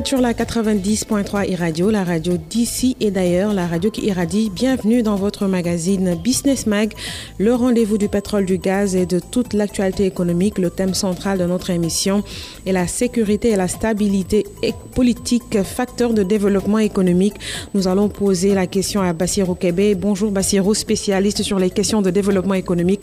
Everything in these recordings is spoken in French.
êtes sur la 90.3 e-radio, la radio d'ici et d'ailleurs, la radio qui irradie. Bienvenue dans votre magazine Business Mag, le rendez-vous du pétrole, du gaz et de toute l'actualité économique. Le thème central de notre émission est la sécurité et la stabilité politique, facteur de développement économique. Nous allons poser la question à Bassirou Kebe. Bonjour Bassirou, spécialiste sur les questions de développement économique.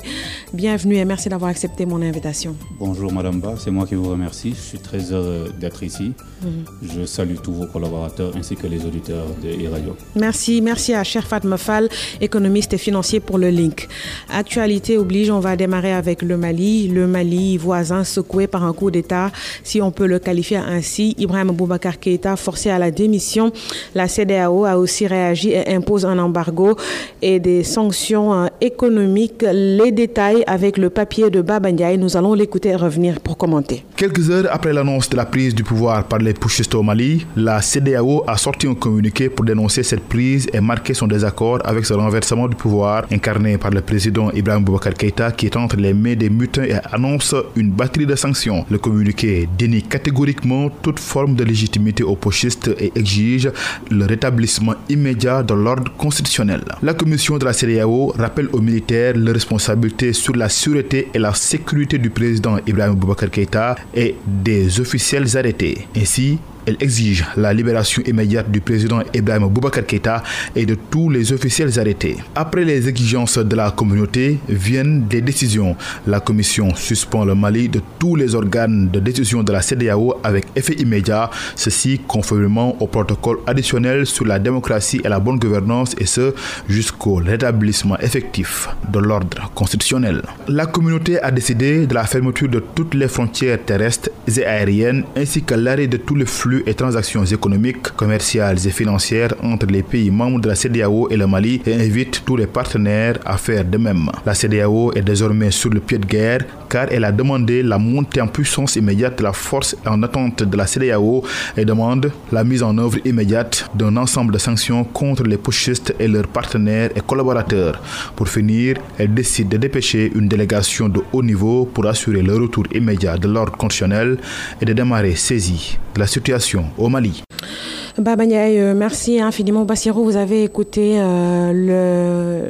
Bienvenue et merci d'avoir accepté mon invitation. Bonjour Madame Ba, c'est moi qui vous remercie. Je suis très heureux d'être ici. Mhm. Je salue tous vos collaborateurs ainsi que les auditeurs de e-radio. Merci, merci à Sherfat Mefal, économiste et financier pour le link. Actualité oblige, on va démarrer avec le Mali. Le Mali voisin secoué par un coup d'État, si on peut le qualifier ainsi. Ibrahim Boubacar Keïta forcé à la démission. La CDAO a aussi réagi et impose un embargo et des sanctions euh, économiques. Les détails avec le papier de Babandiaï. Nous allons l'écouter et revenir pour commenter. Quelques heures après l'annonce de la prise du pouvoir par les pushistes au Mali, la CDAO a sorti un communiqué pour dénoncer cette prise et marquer son désaccord avec ce renversement du pouvoir incarné par le président Ibrahim Boubacar Keïta qui est entre les mains des mutins et annonce une batterie de sanctions. Le communiqué dénie catégoriquement toute forme de légitimité aux pushistes et exige le rétablissement immédiat de l'ordre constitutionnel. La commission de la CDAO rappelle aux militaires leurs responsabilités sur la sûreté et la sécurité du président Ibrahim Boubacar Keïta et des officiels arrêtés. Ainsi, elle exige la libération immédiate du président Ibrahim Boubacar Keïta et de tous les officiels arrêtés. Après les exigences de la communauté viennent des décisions. La commission suspend le Mali de tous les organes de décision de la CDAO avec effet immédiat, ceci conformément au protocole additionnel sur la démocratie et la bonne gouvernance et ce jusqu'au rétablissement effectif de l'ordre constitutionnel. La communauté a décidé de la fermeture de toutes les frontières terrestres et aériennes ainsi que l'arrêt de tous les flux et transactions économiques, commerciales et financières entre les pays membres de la CDAO et le Mali et invite tous les partenaires à faire de même. La CDAO est désormais sur le pied de guerre car elle a demandé la montée en puissance immédiate de la force en attente de la CDAO et demande la mise en œuvre immédiate d'un ensemble de sanctions contre les pushistes et leurs partenaires et collaborateurs. Pour finir, elle décide de dépêcher une délégation de haut niveau pour assurer le retour immédiat de l'ordre constitutionnel et de démarrer saisie la situation au Mali. Baba euh, merci infiniment. Bassirou, vous avez écouté euh,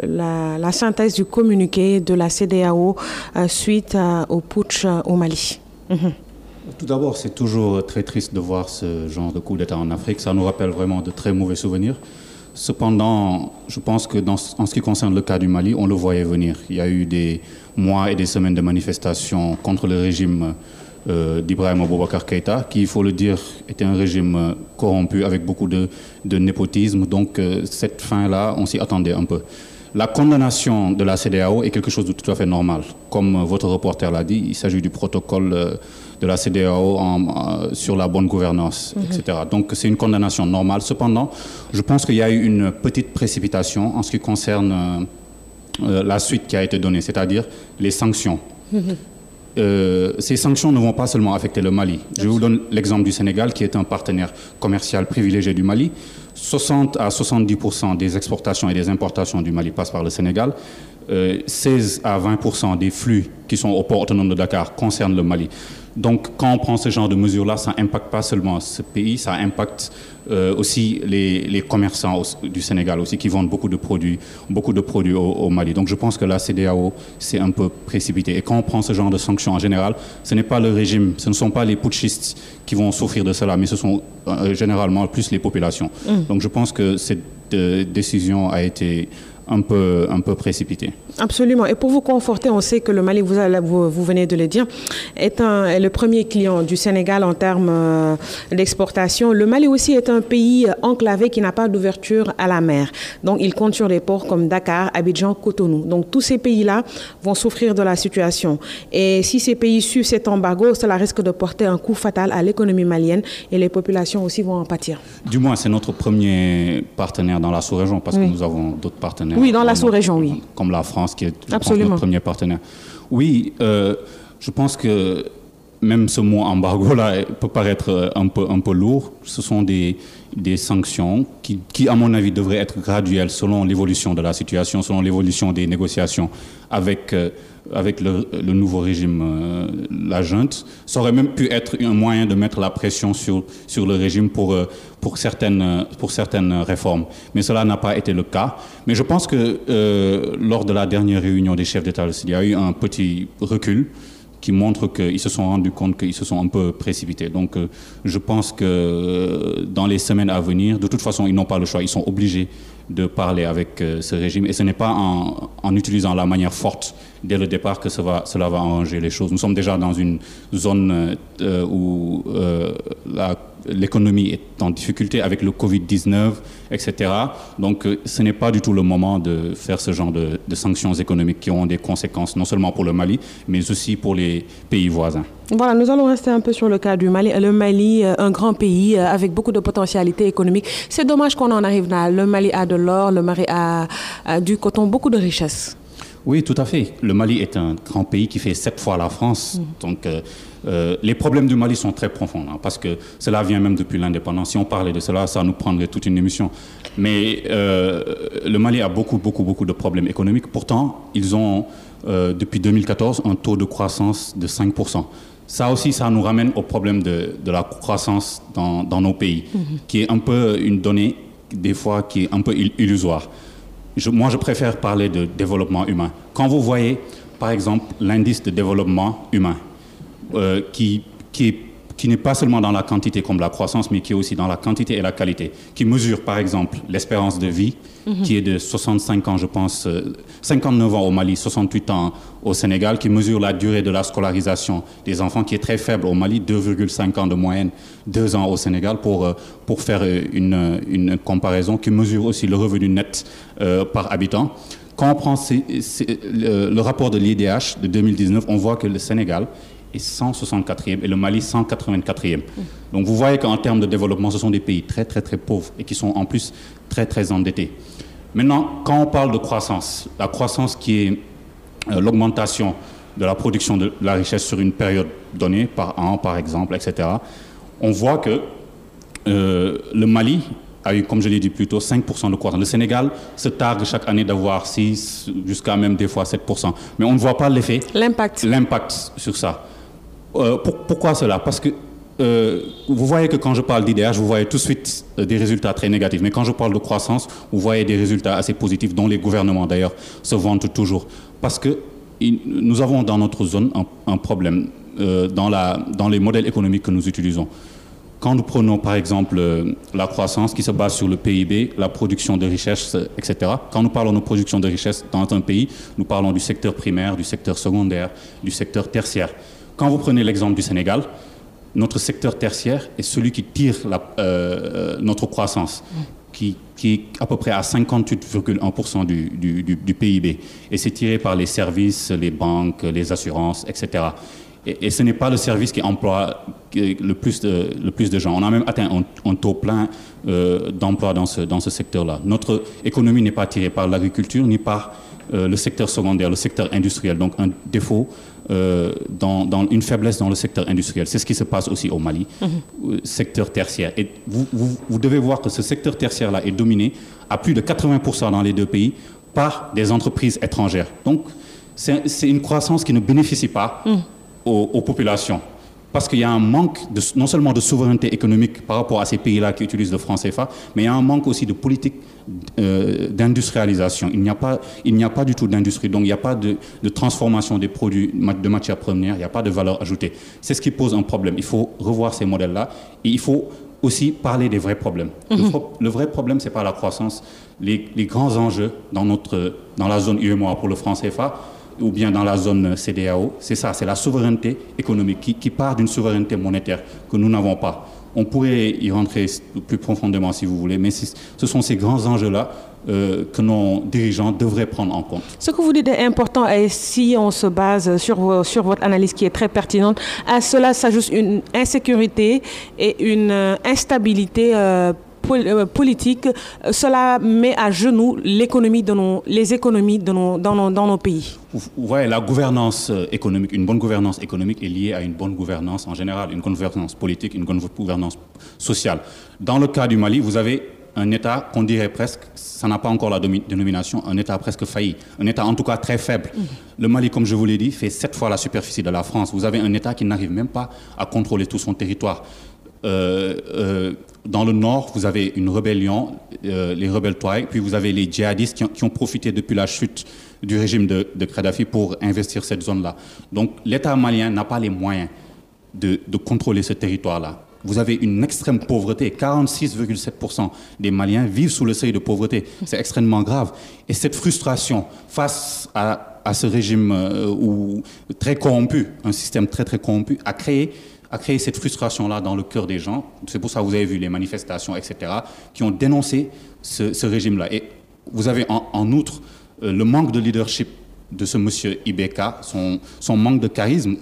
la, synthèse du communiqué de la CDAO euh, suite au putsch au Mali. Mhm. Tout d'abord, c'est toujours très triste de voir ce genre de coup d'État en Afrique. Ça nous rappelle vraiment de très mauvais souvenirs. Cependant, je pense que dans, en ce qui concerne le cas du Mali, on le voyait venir. Il y a eu des mois et des semaines de manifestations contre le régime euh, d'Ibrahim Aboubacar Keïta, qui, il faut le dire, était un régime euh, corrompu avec beaucoup de, népotisme. Donc euh, cette fin-là, on s'y attendait un peu. La condamnation de la CDAO est quelque chose de tout à fait normal. Comme votre reporter l'a dit, il s'agit du protocole de la CDAO sur la bonne gouvernance, mhm. etc. Donc c'est une condamnation normale. Cependant, je pense qu'il y a eu une petite précipitation en ce qui concerne la suite qui a été donnée, c'est-à-dire les sanctions. Mhm. Euh, ces sanctions ne vont pas seulement affecter le Mali. Je vous donne l'exemple du Sénégal, qui est un partenaire commercial privilégié du Mali. 60 à 70% des exportations et des importations du Mali passent par le Sénégal. 16 euh, à 20% des flux qui sont au port autonome de Dakar concernent le Mali. Donc, quand on prend ce genre de mesures-là, ça n'impacte pas seulement ce pays, ça impacte euh, aussi les, commerçants du Sénégal aussi qui vendent beaucoup de produits, beaucoup de produits au, Mali. Donc, je pense que la CDAO s'est un peu précipité. Et quand on prend ce genre de sanctions en général, ce n'est pas le régime, ce ne sont pas les putschistes qui vont souffrir de cela, mais ce sont euh, généralement plus les populations. Mm. Donc, je pense que cette euh, décision a été un peu, un peu précipité. Absolument. Et pour vous conforter, on sait que le Mali, vous, vous, venez de le dire, est, un, est le premier client du Sénégal en termes euh, d'exportation. Le Mali aussi est un pays enclavé qui n'a pas d'ouverture à la mer. Donc, il compte sur des ports comme Dakar, Abidjan, Cotonou. Donc, tous ces pays-là vont souffrir de la situation. Et si ces pays suivent cet embargo, cela risque de porter un coup fatal à l'économie malienne et les populations aussi vont en pâtir. Du moins, c'est notre premier partenaire dans la sous-région parce que nous avons d'autres partenaires oui, dans la sous-région, oui. Comme la France, qui est notre premier partenaire. Oui, euh, je pense que même ce mot embargo là peut paraître un peu, un peu lourd. Ce sont des, des sanctions qui, qui, à mon avis, devraient être graduelles selon l'évolution de la situation, selon l'évolution des négociations avec, euh, avec le, nouveau régime, euh, la junte. Ça aurait même pu être un moyen de mettre la pression sur, sur le régime pour, euh, pour, certaines, pour certaines réformes. Mais cela n'a pas été le cas. Mais je pense que euh, lors de la dernière réunion des chefs d'État, il y a eu un petit recul qui montre qu'ils se sont rendus compte qu'ils se sont un peu précipités. Donc euh, je pense que euh, dans les semaines à venir, de toute façon, ils n'ont pas le choix. Ils sont obligés de parler avec euh, ce régime. Et ce n'est pas en, utilisant la manière forte dès le départ que cela va arranger les choses. Nous sommes déjà dans une zone euh, où euh, l'économie est en difficulté avec le Covid-19, etc. Donc euh, ce n'est pas du tout le moment de faire ce genre de, sanctions économiques qui ont des conséquences non seulement pour le Mali, mais aussi pour les pays voisins. Voilà, nous allons rester un peu sur le cas du Mali. Le Mali, un grand pays avec beaucoup de potentialités économiques. C'est dommage qu'on en arrive là. Le Mali a de l'or, le Mali a du coton, beaucoup de richesses. Oui, tout à fait. Le Mali est un grand pays qui fait sept fois la France. Mmh. Donc, euh, euh, les problèmes du Mali sont très profonds, hein, parce que cela vient même depuis l'indépendance. Si on parlait de cela, ça nous prendrait toute une émission. Mais euh, le Mali a beaucoup, beaucoup, beaucoup de problèmes économiques. Pourtant, ils ont, depuis 2014, un taux de croissance de 5%. Ça aussi, ça nous ramène au problème de, de la croissance dans, dans nos pays, mmh. qui est un peu une donnée, des fois, qui est un peu illusoire. Moi, je préfère parler de développement humain. Quand vous voyez, par exemple, l'indice de développement humain, euh, qui, qui, est, qui n'est pas seulement dans la quantité comme la croissance, mais qui est aussi dans la quantité et la qualité, qui mesure, par exemple, l'espérance de vie, mm -hmm. qui est de 65 ans, je pense, euh, 59 ans au Mali, 68 ans au Sénégal, qui mesure la durée de la scolarisation des enfants, qui est très faible au Mali, 2,5 ans de moyenne, 2 ans au Sénégal, pour, euh, pour faire une, une comparaison, qui mesure aussi le revenu net euh, par habitant. Quand on prend le, le, rapport de l'IDH de 2019, on voit que le Sénégal est 164e et le Mali 184e. Donc vous voyez qu'en termes de développement, ce sont des pays très très très pauvres et qui sont en plus très très endettés. Maintenant, quand on parle de croissance, la croissance qui est euh, l'augmentation de la production de la richesse sur une période donnée, par an par exemple, etc., on voit que euh, le Mali a eu, comme je l'ai dit plus tôt, 5% de croissance. Le Sénégal se targue chaque année d'avoir 6%, jusqu'à même des fois 7%. Mais on ne voit pas l'effet. L'impact. L'impact sur ça. Euh, pour, pourquoi cela? Parce que euh, vous voyez que quand je parle d'IDH, vous voyez tout de suite euh, des résultats très négatifs. Mais quand je parle de croissance, vous voyez des résultats assez positifs dont les gouvernements d'ailleurs se vantent toujours. Parce que nous avons dans notre zone un, problème dans, les modèles économiques que nous utilisons. Quand nous prenons par exemple la croissance qui se base sur le PIB, la production de richesse, etc. Quand nous parlons de production de richesse dans un pays, nous parlons du secteur primaire, du secteur secondaire, du secteur tertiaire. Quand vous prenez l'exemple du Sénégal, notre secteur tertiaire est celui qui tire la, euh, notre croissance, qui, est à peu près à 58,1% du, du, du, du, PIB. Et c'est tiré par les services, les banques, les assurances, etc. Et, et ce n'est pas le service qui emploie le plus de, le plus de gens. On a même atteint un, un taux plein euh, d'emploi dans ce, dans ce secteur-là. Notre économie n'est pas tirée par l'agriculture ni par euh, le secteur secondaire, le secteur industriel. Donc un défaut euh, dans, dans, une faiblesse dans le secteur industriel. C'est ce qui se passe aussi au Mali, -hmm. secteur tertiaire. Et vous, vous, vous, devez voir que ce secteur tertiaire-là est dominé à plus de 80% dans les deux pays par des entreprises étrangères. Donc c'est une croissance qui ne bénéficie pas mm. Aux, aux populations parce qu'il y a un manque de, non seulement de souveraineté économique par rapport à ces pays-là qui utilisent le franc CFA, mais il y a un manque aussi de politique euh, d'industrialisation. Il n'y a pas, il n'y a pas du tout d'industrie, donc il n'y a pas de, de, transformation des produits de matières premières, il n'y a pas de valeur ajoutée. C'est ce qui pose un problème. Il faut revoir ces modèles-là et il faut aussi parler des vrais problèmes. Le, le, vrai problème, c'est pas la croissance. Les, les, grands enjeux dans, notre, dans la zone UEMOA pour le franc CFA, ou bien dans la zone CDAO, c'est ça, c'est la souveraineté économique qui, qui part d'une souveraineté monétaire que nous n'avons pas. On pourrait y rentrer plus profondément si vous voulez, mais ce sont ces grands enjeux-là euh, que nos dirigeants devraient prendre en compte. Ce que vous dites est important et si on se base sur, sur votre analyse qui est très pertinente, à cela s'ajoute une insécurité et une instabilité euh, politique, cela met à genoux l'économie de nos, les économies de nos, dans, nos, dans nos pays. Vous voyez, la gouvernance économique, une bonne gouvernance économique est liée à une bonne gouvernance en général, une bonne gouvernance politique, une bonne gouvernance sociale. Dans le cas du Mali, vous avez un État qu'on dirait presque, ça n'a pas encore la dénomination, un État presque failli, un État en tout cas très faible. Mm. Le Mali, comme je vous l'ai dit, fait sept fois la superficie de la France. Vous avez un État qui n'arrive même pas à contrôler tout son territoire. Euh, euh, dans le nord, vous avez une rébellion, euh, les rebelles Touareg, puis vous avez les djihadistes qui ont, profité depuis la chute du régime de, Kadhafi pour investir cette zone-là. Donc l'État malien n'a pas les moyens de, de contrôler ce territoire-là vous avez une extrême pauvreté. 46,7% des Maliens vivent sous le seuil de pauvreté. C'est extrêmement grave. Et cette frustration face à, ce régime euh, très corrompu, un système très très corrompu, a créé, a créé cette frustration-là dans le cœur des gens. C'est pour ça que vous avez vu les manifestations, etc., qui ont dénoncé ce, régime-là. Et vous avez en, outre euh, le manque de leadership de ce monsieur Ibeka, son, manque de charisme,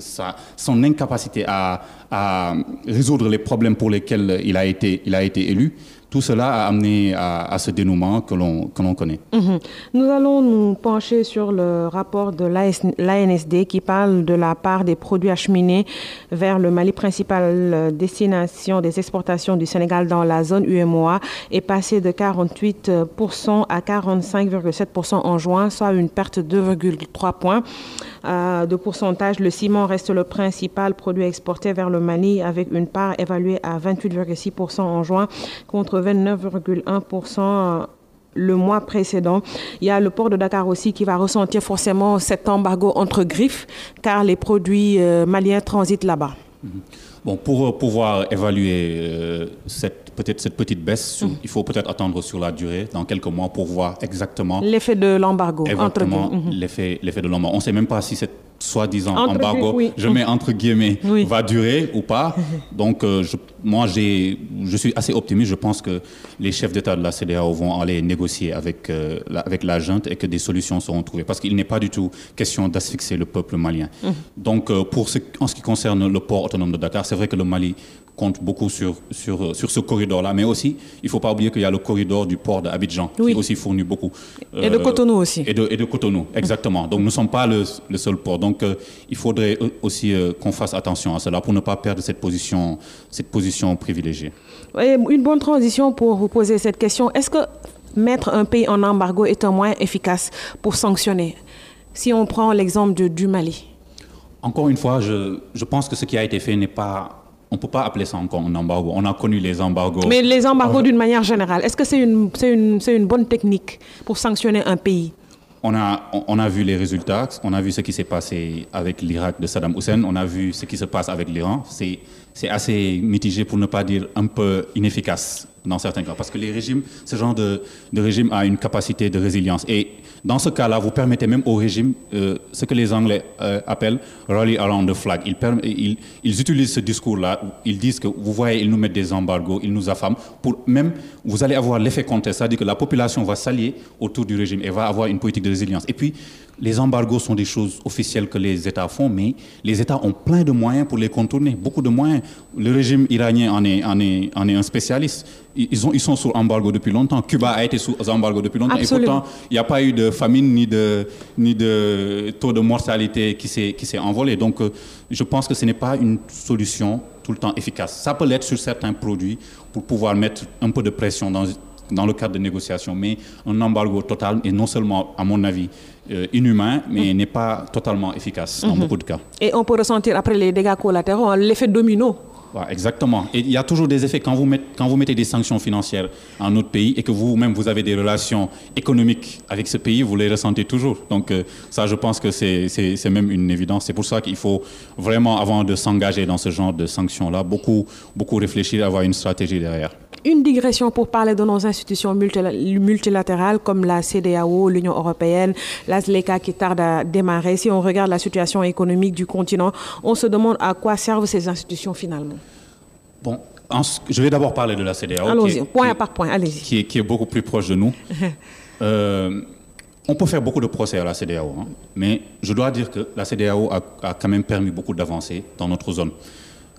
son incapacité à, résoudre les problèmes pour lesquels il a été élu. Tout cela a amené à, ce dénouement que l'on connaît. Mhm. Nous allons nous pencher sur le rapport de l'ANSD qui parle de la part des produits acheminés vers le Mali, principale destination des exportations du Sénégal dans la zone UMOA, est passé de 48% à 45,7% en juin, soit une perte de 2,3 points euh, de pourcentage. Le ciment reste le principal produit exporté vers le Mali avec une part évaluée à 28,6% en juin contre 29,1% le mois précédent. Il y a le port de Dakar aussi qui va ressentir forcément cet embargo entre griffes car les produits euh, maliens transitent là-bas. Bon, pour euh, pouvoir évaluer euh, cette peut-être cette petite baisse, mhm. il faut peut-être attendre sur la durée, dans quelques mois, pour voir exactement l'effet de l'embargo. Exactement, mhm. l'effet de l'embargo. On ne sait même pas si cette soi-disant embargo, je mets entre guillemets, va durer ou pas. Donc, euh, je, moi, je suis assez optimiste. Je pense que les chefs d'État de la CDAO vont aller négocier avec, euh, la, avec la junte et que des solutions seront trouvées. Parce qu'il n'est pas du tout question d'asphyxier le peuple malien. Mmh. Donc, euh, pour ce, en ce qui concerne le port autonome de Dakar, c'est vrai que le Mali compte beaucoup sur, sur, sur ce corridor-là. Mais aussi, il ne faut pas oublier qu'il y a le corridor du port d'Abidjan, qui aussi fournit beaucoup. et de euh, Cotonou aussi. Et de, et de Cotonou, exactement. Donc nous ne sommes pas le, le seul port. Donc euh, il faudrait aussi euh, qu'on fasse attention à cela pour ne pas perdre cette position, cette position privilégiée. une bonne transition pour vous poser cette question. Est-ce que mettre un pays en embargo est un moyen efficace pour sanctionner? Si on prend l'exemple du Mali. Encore une fois, je, je pense que ce qui a été fait n'est pas on ne peut pas appeler ça encore un embargo. On a connu les embargos. Mais les embargos d'une manière générale, est-ce que c'est une, une, une, bonne technique pour sanctionner un pays? On a, on a vu les résultats, on a vu ce qui s'est passé avec l'Irak de Saddam Hussein, on a vu ce qui se passe avec l'Iran. C'est assez mitigé pour ne pas dire un peu inefficace dans certains cas. Parce que les régimes, ce genre de, de régime a une capacité de résilience. Et dans ce cas-là, vous permettez même au régime euh, ce que les Anglais euh, appellent rally around the flag. Ils, ils, utilisent ce discours-là. Ils disent que, vous voyez, ils nous mettent des embargos, ils nous affament. Pour même, vous allez avoir l'effet contraire, c'est-à-dire que la population va s'allier autour du régime et va avoir une politique de résilience. Et puis, les embargos sont des choses officielles que les États font, mais les États ont plein de moyens pour les contourner, beaucoup de moyens. Le régime iranien en est, en est, en est un spécialiste. Ils, ont, ils sont sous embargo depuis longtemps. Cuba a été sous embargo depuis longtemps. Et pourtant, il n'y a pas eu de famine ni de, ni de taux de mortalité qui s'est envolé. Donc, euh, je pense que ce n'est pas une solution tout le temps efficace. Ça peut l'être sur certains produits pour pouvoir mettre un peu de pression dans, dans le cadre de négociations. Mais un embargo total est non seulement, à mon avis, euh, inhumain, mais mmh. n'est pas totalement efficace dans mmh. beaucoup de cas. Et on peut ressentir après les dégâts collatéraux l'effet domino exactement. Et il y a toujours des effets quand vous, mettez, quand vous mettez des sanctions financières en notre pays et que vous-même vous avez des relations économiques avec ce pays, vous les ressentez toujours. Donc euh, ça, je pense que c'est même une évidence. C'est pour ça qu'il faut vraiment, avant de s'engager dans ce genre de sanctions-là, beaucoup, beaucoup réfléchir, avoir une stratégie derrière une digression pour parler de nos institutions multilatérales comme la CDAO, l'Union européenne, la ZLECA qui tarde à démarrer. Si on regarde la situation économique du continent, on se demande à quoi servent ces institutions finalement. Bon, je vais d'abord parler de la CDAO. Allons-y, point par point, allez-y. Qui, qui, est beaucoup plus proche de nous. Euh, on peut faire beaucoup de procès à la CDAO, hein, mais je dois dire que la CDAO a, a quand même permis beaucoup d'avancées dans notre zone.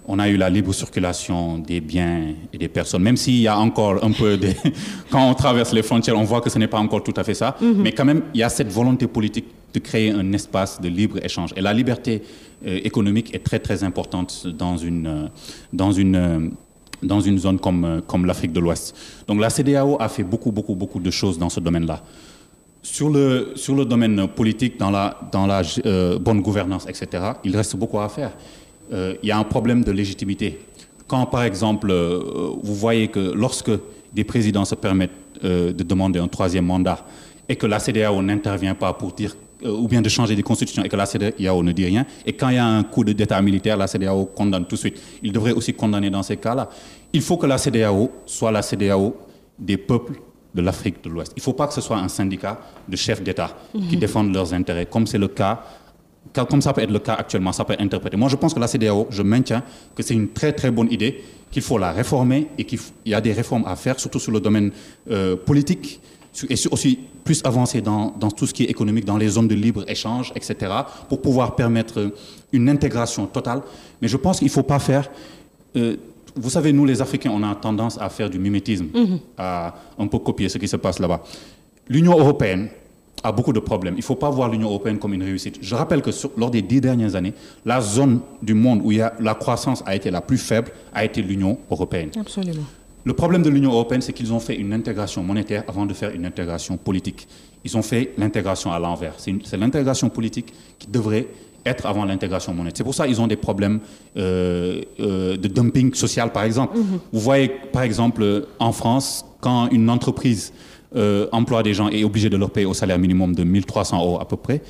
On a eu la libre circulation des biens et des personnes, même s'il y a encore un peu de... Quand on traverse les frontières, on voit que ce n'est pas encore tout à fait ça, mhm. mais quand même, il y a cette volonté politique de créer un espace de libre échange. Et la liberté euh, économique est très, très importante dans une, euh, dans une, euh, dans une zone comme, comme l'Afrique de l'Ouest. Donc la CDAO a fait beaucoup, beaucoup, beaucoup de choses dans ce domaine-là. Sur le, sur le domaine politique, dans la, dans la bonne gouvernance, etc., il reste beaucoup à faire. Euh, il y a un problème de légitimité. Quand, par exemple, euh, vous voyez que lorsque des présidents se permettent euh, de demander un troisième mandat et que la CDAO n'intervient pas pour dire ou bien de changer des constitutions et que la CDAO ne dit rien. Et quand il y a un coup d'État militaire, la CDAO condamne tout de suite. Il devrait aussi condamner dans ces cas-là. Il faut que la CDAO soit la CDAO des peuples de l'Afrique de l'Ouest. Il ne faut pas que ce soit un syndicat de chefs d'État qui mhm. défendent leurs intérêts, comme c'est le cas comme ça peut être le cas actuellement, ça peut être interprété. Moi, je pense que la CDAO, je maintiens que c'est une très très bonne idée, qu'il faut la réformer et qu'il y a des réformes à faire, surtout sur le domaine euh, politique et aussi plus avancer dans, dans, tout ce qui est économique, dans les zones de libre-échange, etc., pour pouvoir permettre une intégration totale. Mais je pense qu'il ne faut pas faire... Euh, vous savez, nous les Africains, on a tendance à faire du mimétisme, mm-hmm. à un peu copier ce qui se passe là-bas. L'Union européenne, a beaucoup de problèmes. Il ne faut pas voir l'Union européenne comme une réussite. Je rappelle que lors des dix dernières années, la zone du monde où il y a, la croissance a été la plus faible a été l'Union européenne. Absolument. Le problème de l'Union européenne, c'est qu'ils ont fait une intégration monétaire avant de faire une intégration politique. Ils ont fait l'intégration à l'envers. C'est l'intégration politique qui devrait être avant l'intégration monétaire. C'est pour ça qu'ils ont des problèmes euh, euh, de dumping social, par exemple. Mm-hmm. Vous voyez, par exemple, en France, quand une entreprise euh, emploie des gens et est obligé de leur payer au salaire minimum de 1300 euros à peu près,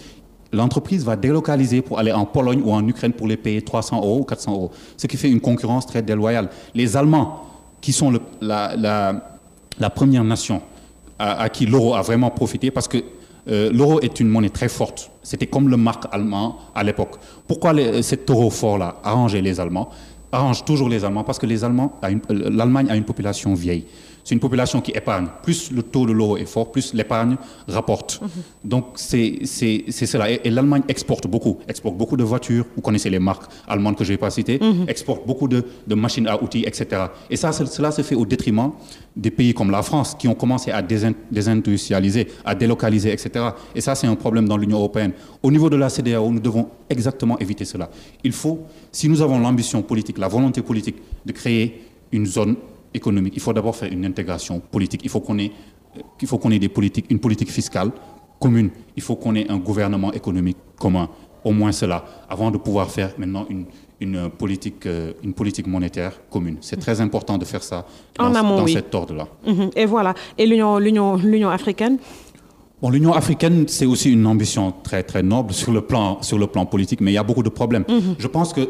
l'entreprise va délocaliser pour aller en Pologne ou en Ukraine pour les payer 300 euros ou 400 euros, ce qui fait une concurrence très déloyale. Les Allemands, qui sont la, première nation à, qui l'euro a vraiment profité, parce que euh, l'euro est une monnaie très forte. C'était comme le marque allemand à l'époque. Pourquoi cet euro fort-là arrangeait les Allemands? Arrange toujours les Allemands parce que l'Allemagne a une population vieille c'est une population qui épargne. Plus le taux de l'euro est fort, plus l'épargne rapporte. Mhm. Donc c'est cela. Et, l'Allemagne exporte beaucoup, exporte beaucoup de voitures. Vous connaissez les marques allemandes que je ne vais pas citer. Mhm. Exporte beaucoup de, machines à outils, etc. Et ça, cela se fait au détriment des pays comme la France qui ont commencé à désindustrialiser, à délocaliser, etc. Et ça, c'est un problème dans l'Union européenne. Au niveau de la CDAO, nous devons exactement éviter cela. Il faut, si nous avons l'ambition politique, la volonté politique de créer une zone économique, il faut d'abord faire une intégration politique. Il faut qu'on ait, il faut qu'on ait des politiques, une politique fiscale commune. Il faut qu'on ait un gouvernement économique commun. Au moins cela, avant de pouvoir faire maintenant une, une politique, euh, une politique monétaire commune. C'est très important de faire ça dans, dans cet ordre-là. Mhm. Et voilà. Et l'Union africaine? Bon, l'Union africaine, c'est aussi une ambition très, très noble sur le plan, sur le plan politique, mais il y a beaucoup de problèmes. Mhm. Je pense que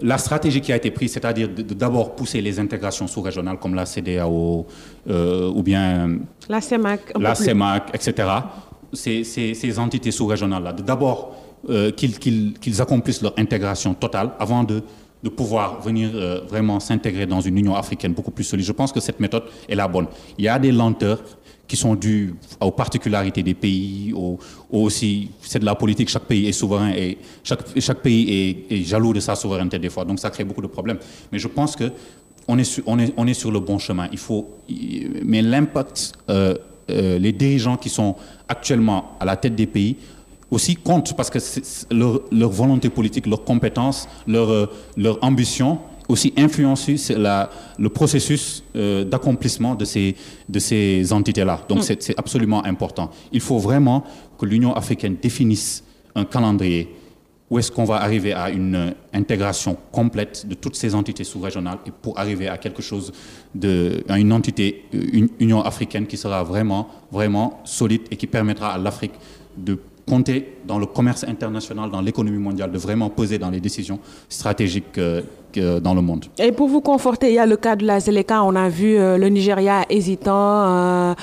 la stratégie qui a été prise, c'est-à-dire de, d'abord pousser les intégrations sous-régionales comme la CDAO euh, ou bien la CEMAC, la CEMAC etc., ces, ces, entités sous-régionales-là, d'abord euh, qu'ils, accomplissent leur intégration totale avant de, de pouvoir venir euh, vraiment s'intégrer dans une Union africaine beaucoup plus solide. Je pense que cette méthode est la bonne. Il y a des lenteurs qui sont dues aux particularités des pays, aussi, c'est de la politique, chaque pays est souverain et chaque, chaque pays est, jaloux de sa souveraineté des fois, donc ça crée beaucoup de problèmes. Mais je pense que on est sur le bon chemin. Il faut, mais l'impact, euh, euh, les dirigeants qui sont actuellement à la tête des pays aussi comptent parce que leur, leur, volonté politique, leurs compétences, leur, euh, leur ambition aussi influencer le processus euh, d'accomplissement de ces, de ces entités-là. Donc mm. c'est absolument important. Il faut vraiment que l'Union africaine définisse un calendrier où est-ce qu'on va arriver à une intégration complète de toutes ces entités sous-régionales et pour arriver à quelque chose de, à une entité, une Union africaine qui sera vraiment, vraiment solide et qui permettra à l'Afrique de compter dans le commerce international, dans l'économie mondiale, de vraiment peser dans les décisions stratégiques euh, dans le monde. Et pour vous conforter, il y a le cas de la Zeleka. On a vu euh, le Nigeria hésitant, euh,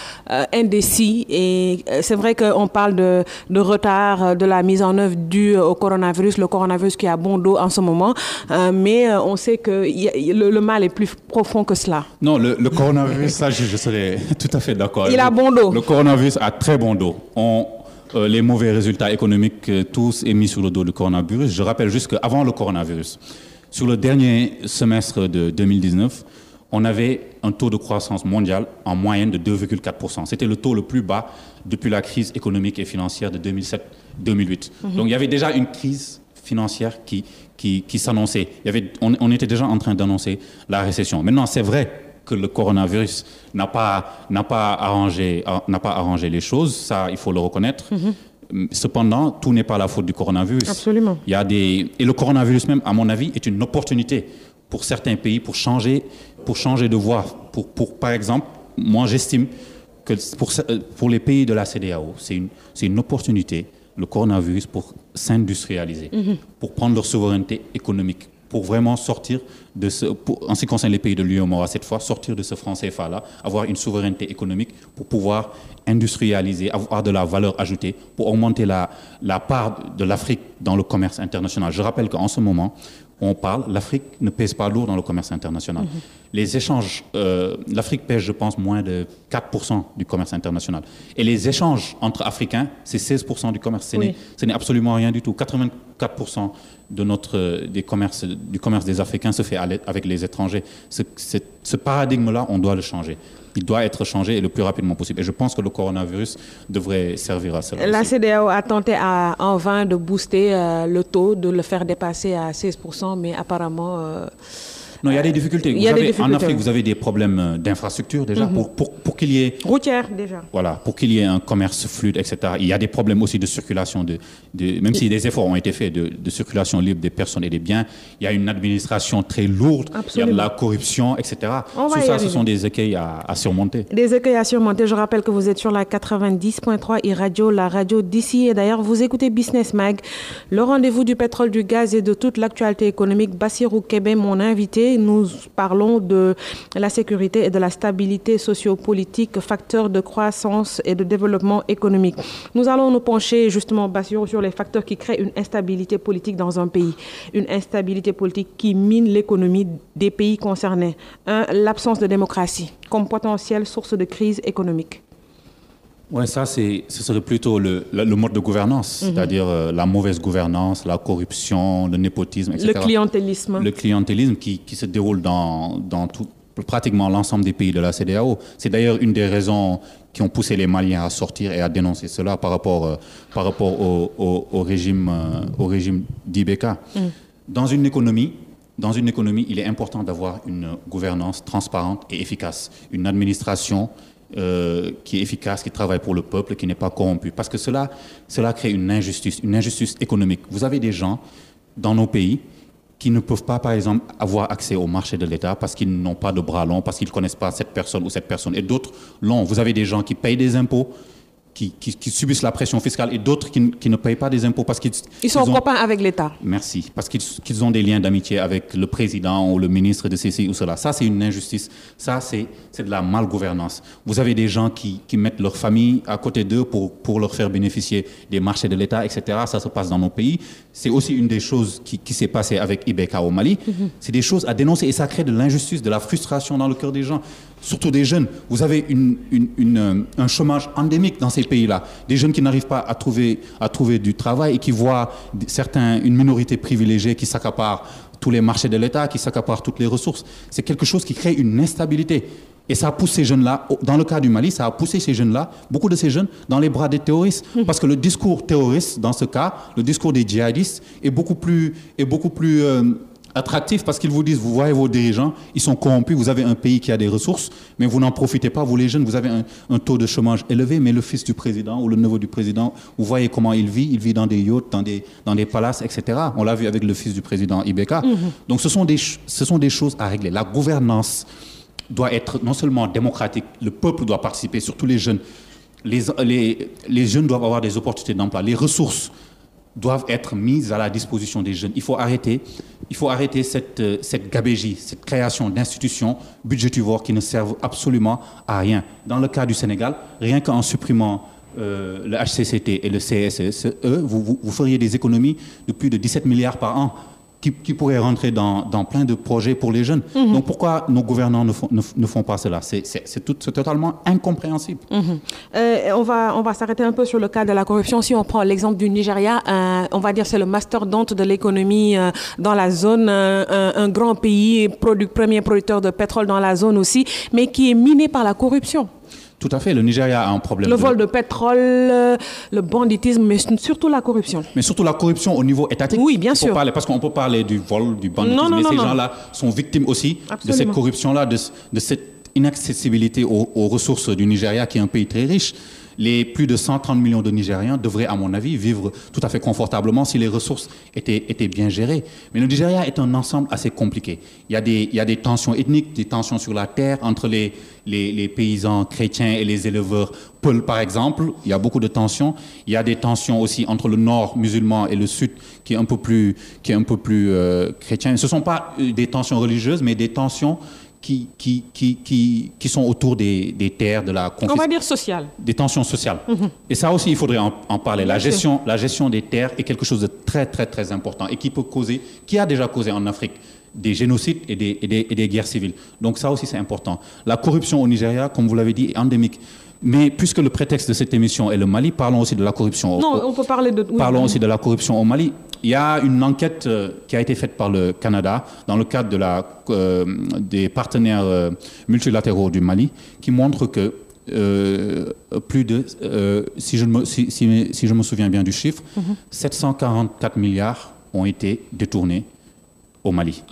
indécis. Et c'est vrai qu'on parle de, de, retard de la mise en œuvre due au coronavirus, le coronavirus qui a bon dos en ce moment. mais on sait que le, mal est plus profond que cela. Non, le, coronavirus, ça, je, je, serais tout à fait d'accord. Il a bon dos. Le coronavirus a très bon dos. On, euh, les mauvais résultats économiques, euh, tous émis sur le dos du coronavirus. Je rappelle juste qu'avant le coronavirus, Sur le dernier semestre de 2019, on avait un taux de croissance mondial en moyenne de 2,4%. C'était le taux le plus bas depuis la crise économique et financière de 2007-2008. Mhm. Donc il y avait déjà une crise financière qui, qui, s'annonçait. On, on était déjà en train d'annoncer la récession. Maintenant, c'est vrai que le coronavirus n'a pas, n'a pas, arrangé, n'a pas arrangé les choses, ça, il faut le reconnaître. Mhm. Cependant, tout n'est pas la faute du coronavirus. Absolument. Il y a des... Et le coronavirus même, à mon avis, est une opportunité pour certains pays pour changer, pour changer de voie. Pour, pour, par exemple, moi j'estime que pour, pour les pays de la CDAO, c'est une, une opportunité, le coronavirus, pour s'industrialiser, mhm. pour prendre leur souveraineté économique, pour vraiment sortir de ce, en ce qui concerne les pays de l'UEMOA cette fois, sortir de ce franc CFA-là, avoir une souveraineté économique pour pouvoir industrialiser, avoir de la valeur ajoutée, pour augmenter la, la part de l'Afrique dans le commerce international. Je rappelle qu'en ce moment, on parle, l'Afrique ne pèse pas lourd dans le commerce international. Mhm. Les échanges, euh, l'Afrique pèse, je pense, moins de 4% du commerce international. Et les échanges entre Africains, c'est 16% du commerce. Ce n'est absolument rien du tout. 84% de notre, des commerces, du commerce des Africains se fait avec les étrangers. ce paradigme-là, on doit le changer il doit être changé le plus rapidement possible. Et je pense que le coronavirus devrait servir à cela. La CDAO a tenté en vain de booster euh, le taux, de le faire dépasser à 16%, mais apparemment... Euh, non, il y a des difficultés. En Afrique, vous avez des problèmes euh, d'infrastructure déjà mhm. pour, pour, pour qu'il y ait... Routière déjà. Voilà, pour qu'il y ait un commerce fluide, etc. Il y a des problèmes aussi de circulation, de, de même si des efforts ont été faits de, de, circulation libre des personnes et des biens, il y a une administration très lourde, il y a de la corruption, etc. Tout ça, ce sont des écueils à, à, surmonter. Des écueils à surmonter. Je rappelle que vous êtes sur la 90.3 e-radio, la radio d'ici. Et d'ailleurs, vous écoutez Business Mag, le rendez-vous du pétrole, du gaz et de toute l'actualité économique. Bassirou Kébé, mon invité nous parlons de la sécurité et de la stabilité sociopolitique, facteurs de croissance et de développement économique. Nous allons nous pencher justement sur les facteurs qui créent une instabilité politique dans un pays, une instabilité politique qui mine l'économie des pays concernés. Un, l'absence de démocratie comme potentielle source de crise économique. Oui, ça, ce serait plutôt le, mode de gouvernance, mhm. c'est-à-dire euh, la mauvaise gouvernance, la corruption, le népotisme, etc. Le clientélisme. Le clientélisme qui, se déroule dans, dans tout, pratiquement l'ensemble des pays de la CDAO. C'est d'ailleurs une des raisons qui ont poussé les Maliens à sortir et à dénoncer cela par rapport, euh, par rapport au, au, régime, euh, au régime d'IBK. Mm. Dans une économie, dans une économie, il est important d'avoir une gouvernance transparente et efficace, une administration euh, qui est efficace, qui travaille pour le peuple, qui n'est pas corrompu. Parce que cela, cela crée une injustice, une injustice économique. Vous avez des gens dans nos pays qui ne peuvent pas, par exemple, avoir accès au marché de l'État parce qu'ils n'ont pas de bras longs, parce qu'ils ne connaissent pas cette personne ou cette personne. Et d'autres l'ont. Vous avez des gens qui payent des impôts, qui, subissent la pression fiscale et d'autres qui, ne payent pas des impôts parce qu'ils ils sont copains avec l'État. Merci, parce qu'ils ont des liens d'amitié avec le président ou le ministre de ceci ou cela. Ça, c'est une injustice. Ça, c'est de la malgouvernance. Vous avez des gens qui, mettent leur famille à côté d'eux pour, pour leur faire bénéficier des marchés de l'État, etc. Ça se passe dans nos pays. C'est aussi une des choses qui, s'est passée avec Ibeka au Mali. Mhm. C'est des choses à dénoncer et ça crée de l'injustice, de la frustration dans le cœur des gens surtout des jeunes. Vous avez euh, un chômage endémique dans ces pays-là. Des jeunes qui n'arrivent pas à trouver, à trouver du travail et qui voient certains, une minorité privilégiée qui s'accapare tous les marchés de l'État, qui s'accapare toutes les ressources. C'est quelque chose qui crée une instabilité. Et ça a poussé ces jeunes-là, dans le cas du Mali, ça a poussé ces jeunes-là, beaucoup de ces jeunes, dans les bras des terroristes. Mmh. Parce que le discours terroriste, dans ce cas, le discours des djihadistes, est beaucoup plus, est beaucoup plus euh, attractif parce qu'ils vous disent, vous voyez vos dirigeants, ils sont corrompus, vous avez un pays qui a des ressources, mais vous n'en profitez pas, vous les jeunes, vous avez un, taux de chômage élevé, mais le fils du président ou le neveu du président, vous voyez comment il vit, il vit dans des yachts, dans des, dans des palaces, etc. On l'a vu avec le fils du président Ibeka. Mhm. Donc ce sont, des, ce sont des choses à régler. La gouvernance doit être non seulement démocratique, le peuple doit participer, surtout les jeunes. Les, les, les jeunes doivent avoir des opportunités d'emploi. Les ressources doivent être mises à la disposition des jeunes. Il faut arrêter, il faut arrêter cette, euh, cette gabégie, cette création d'institutions budgétivores qui ne servent absolument à rien. Dans le cas du Sénégal, rien qu'en supprimant euh, le HCCT et le vous, vous, feriez des économies de plus de 17 milliards par an. Qui, pourraient rentrer dans, dans, plein de projets pour les jeunes. Mhm. Donc pourquoi nos gouvernants ne font, ne, font pas cela? C'est totalement incompréhensible. Mhm. Euh, on va, on va s'arrêter un peu sur le cas de la corruption. Si on prend l'exemple du Nigeria, on va dire c'est le mastodonte de l'économie euh, dans la zone, un, grand pays, premier producteur de pétrole dans la zone aussi, mais qui est miné par la corruption. Tout à fait. Le Nigeria a un problème. Le vol de pétrole, euh, le banditisme, mais surtout la corruption. Mais surtout la corruption au niveau étatique. Oui, bien sûr. Parler, parce qu'on peut parler du vol, du banditisme, mais ces gens-là sont victimes aussi de cette corruption-là, de, cette inaccessibilité aux, aux ressources du Nigeria, qui est un pays très riche les plus de 130 millions de Nigériens devraient, à mon avis, vivre tout à fait confortablement si les ressources étaient, étaient bien gérées. Mais le Nigeria est un ensemble assez compliqué. Il y a des, il y a des tensions ethniques, des tensions sur la terre entre les, les, paysans chrétiens et les éleveurs Peul, par exemple. Il y a beaucoup de tensions. Il y a des tensions aussi entre le nord musulman et le sud qui est un peu plus, qui est un peu plus euh, chrétien. Ce ne sont pas euh, des tensions religieuses, mais des tensions qui, qui, qui, qui, sont autour des, des terres, de la On va dire sociale. Des tensions sociales. Mhm. Et ça aussi, il faudrait en, parler. La gestion, la gestion des terres est quelque chose de très, très, très important et qui peut causer, qui a déjà causé en Afrique des génocides et des, et des, et des guerres civiles. Donc ça aussi, c'est important. La corruption au Nigeria, comme vous l'avez dit, est endémique. Mais puisque le prétexte de cette émission est le Mali, parlons aussi de la corruption. Non, on peut parler de. parlons aussi de la corruption au Mali. Il y a une enquête euh, qui a été faite par le Canada dans le cadre de la, euh, des partenaires euh, multilatéraux du Mali qui montre que plus de, si, je me, si, si, je me souviens bien du chiffre, 744 mhm. milliards ont été détournés au Mali,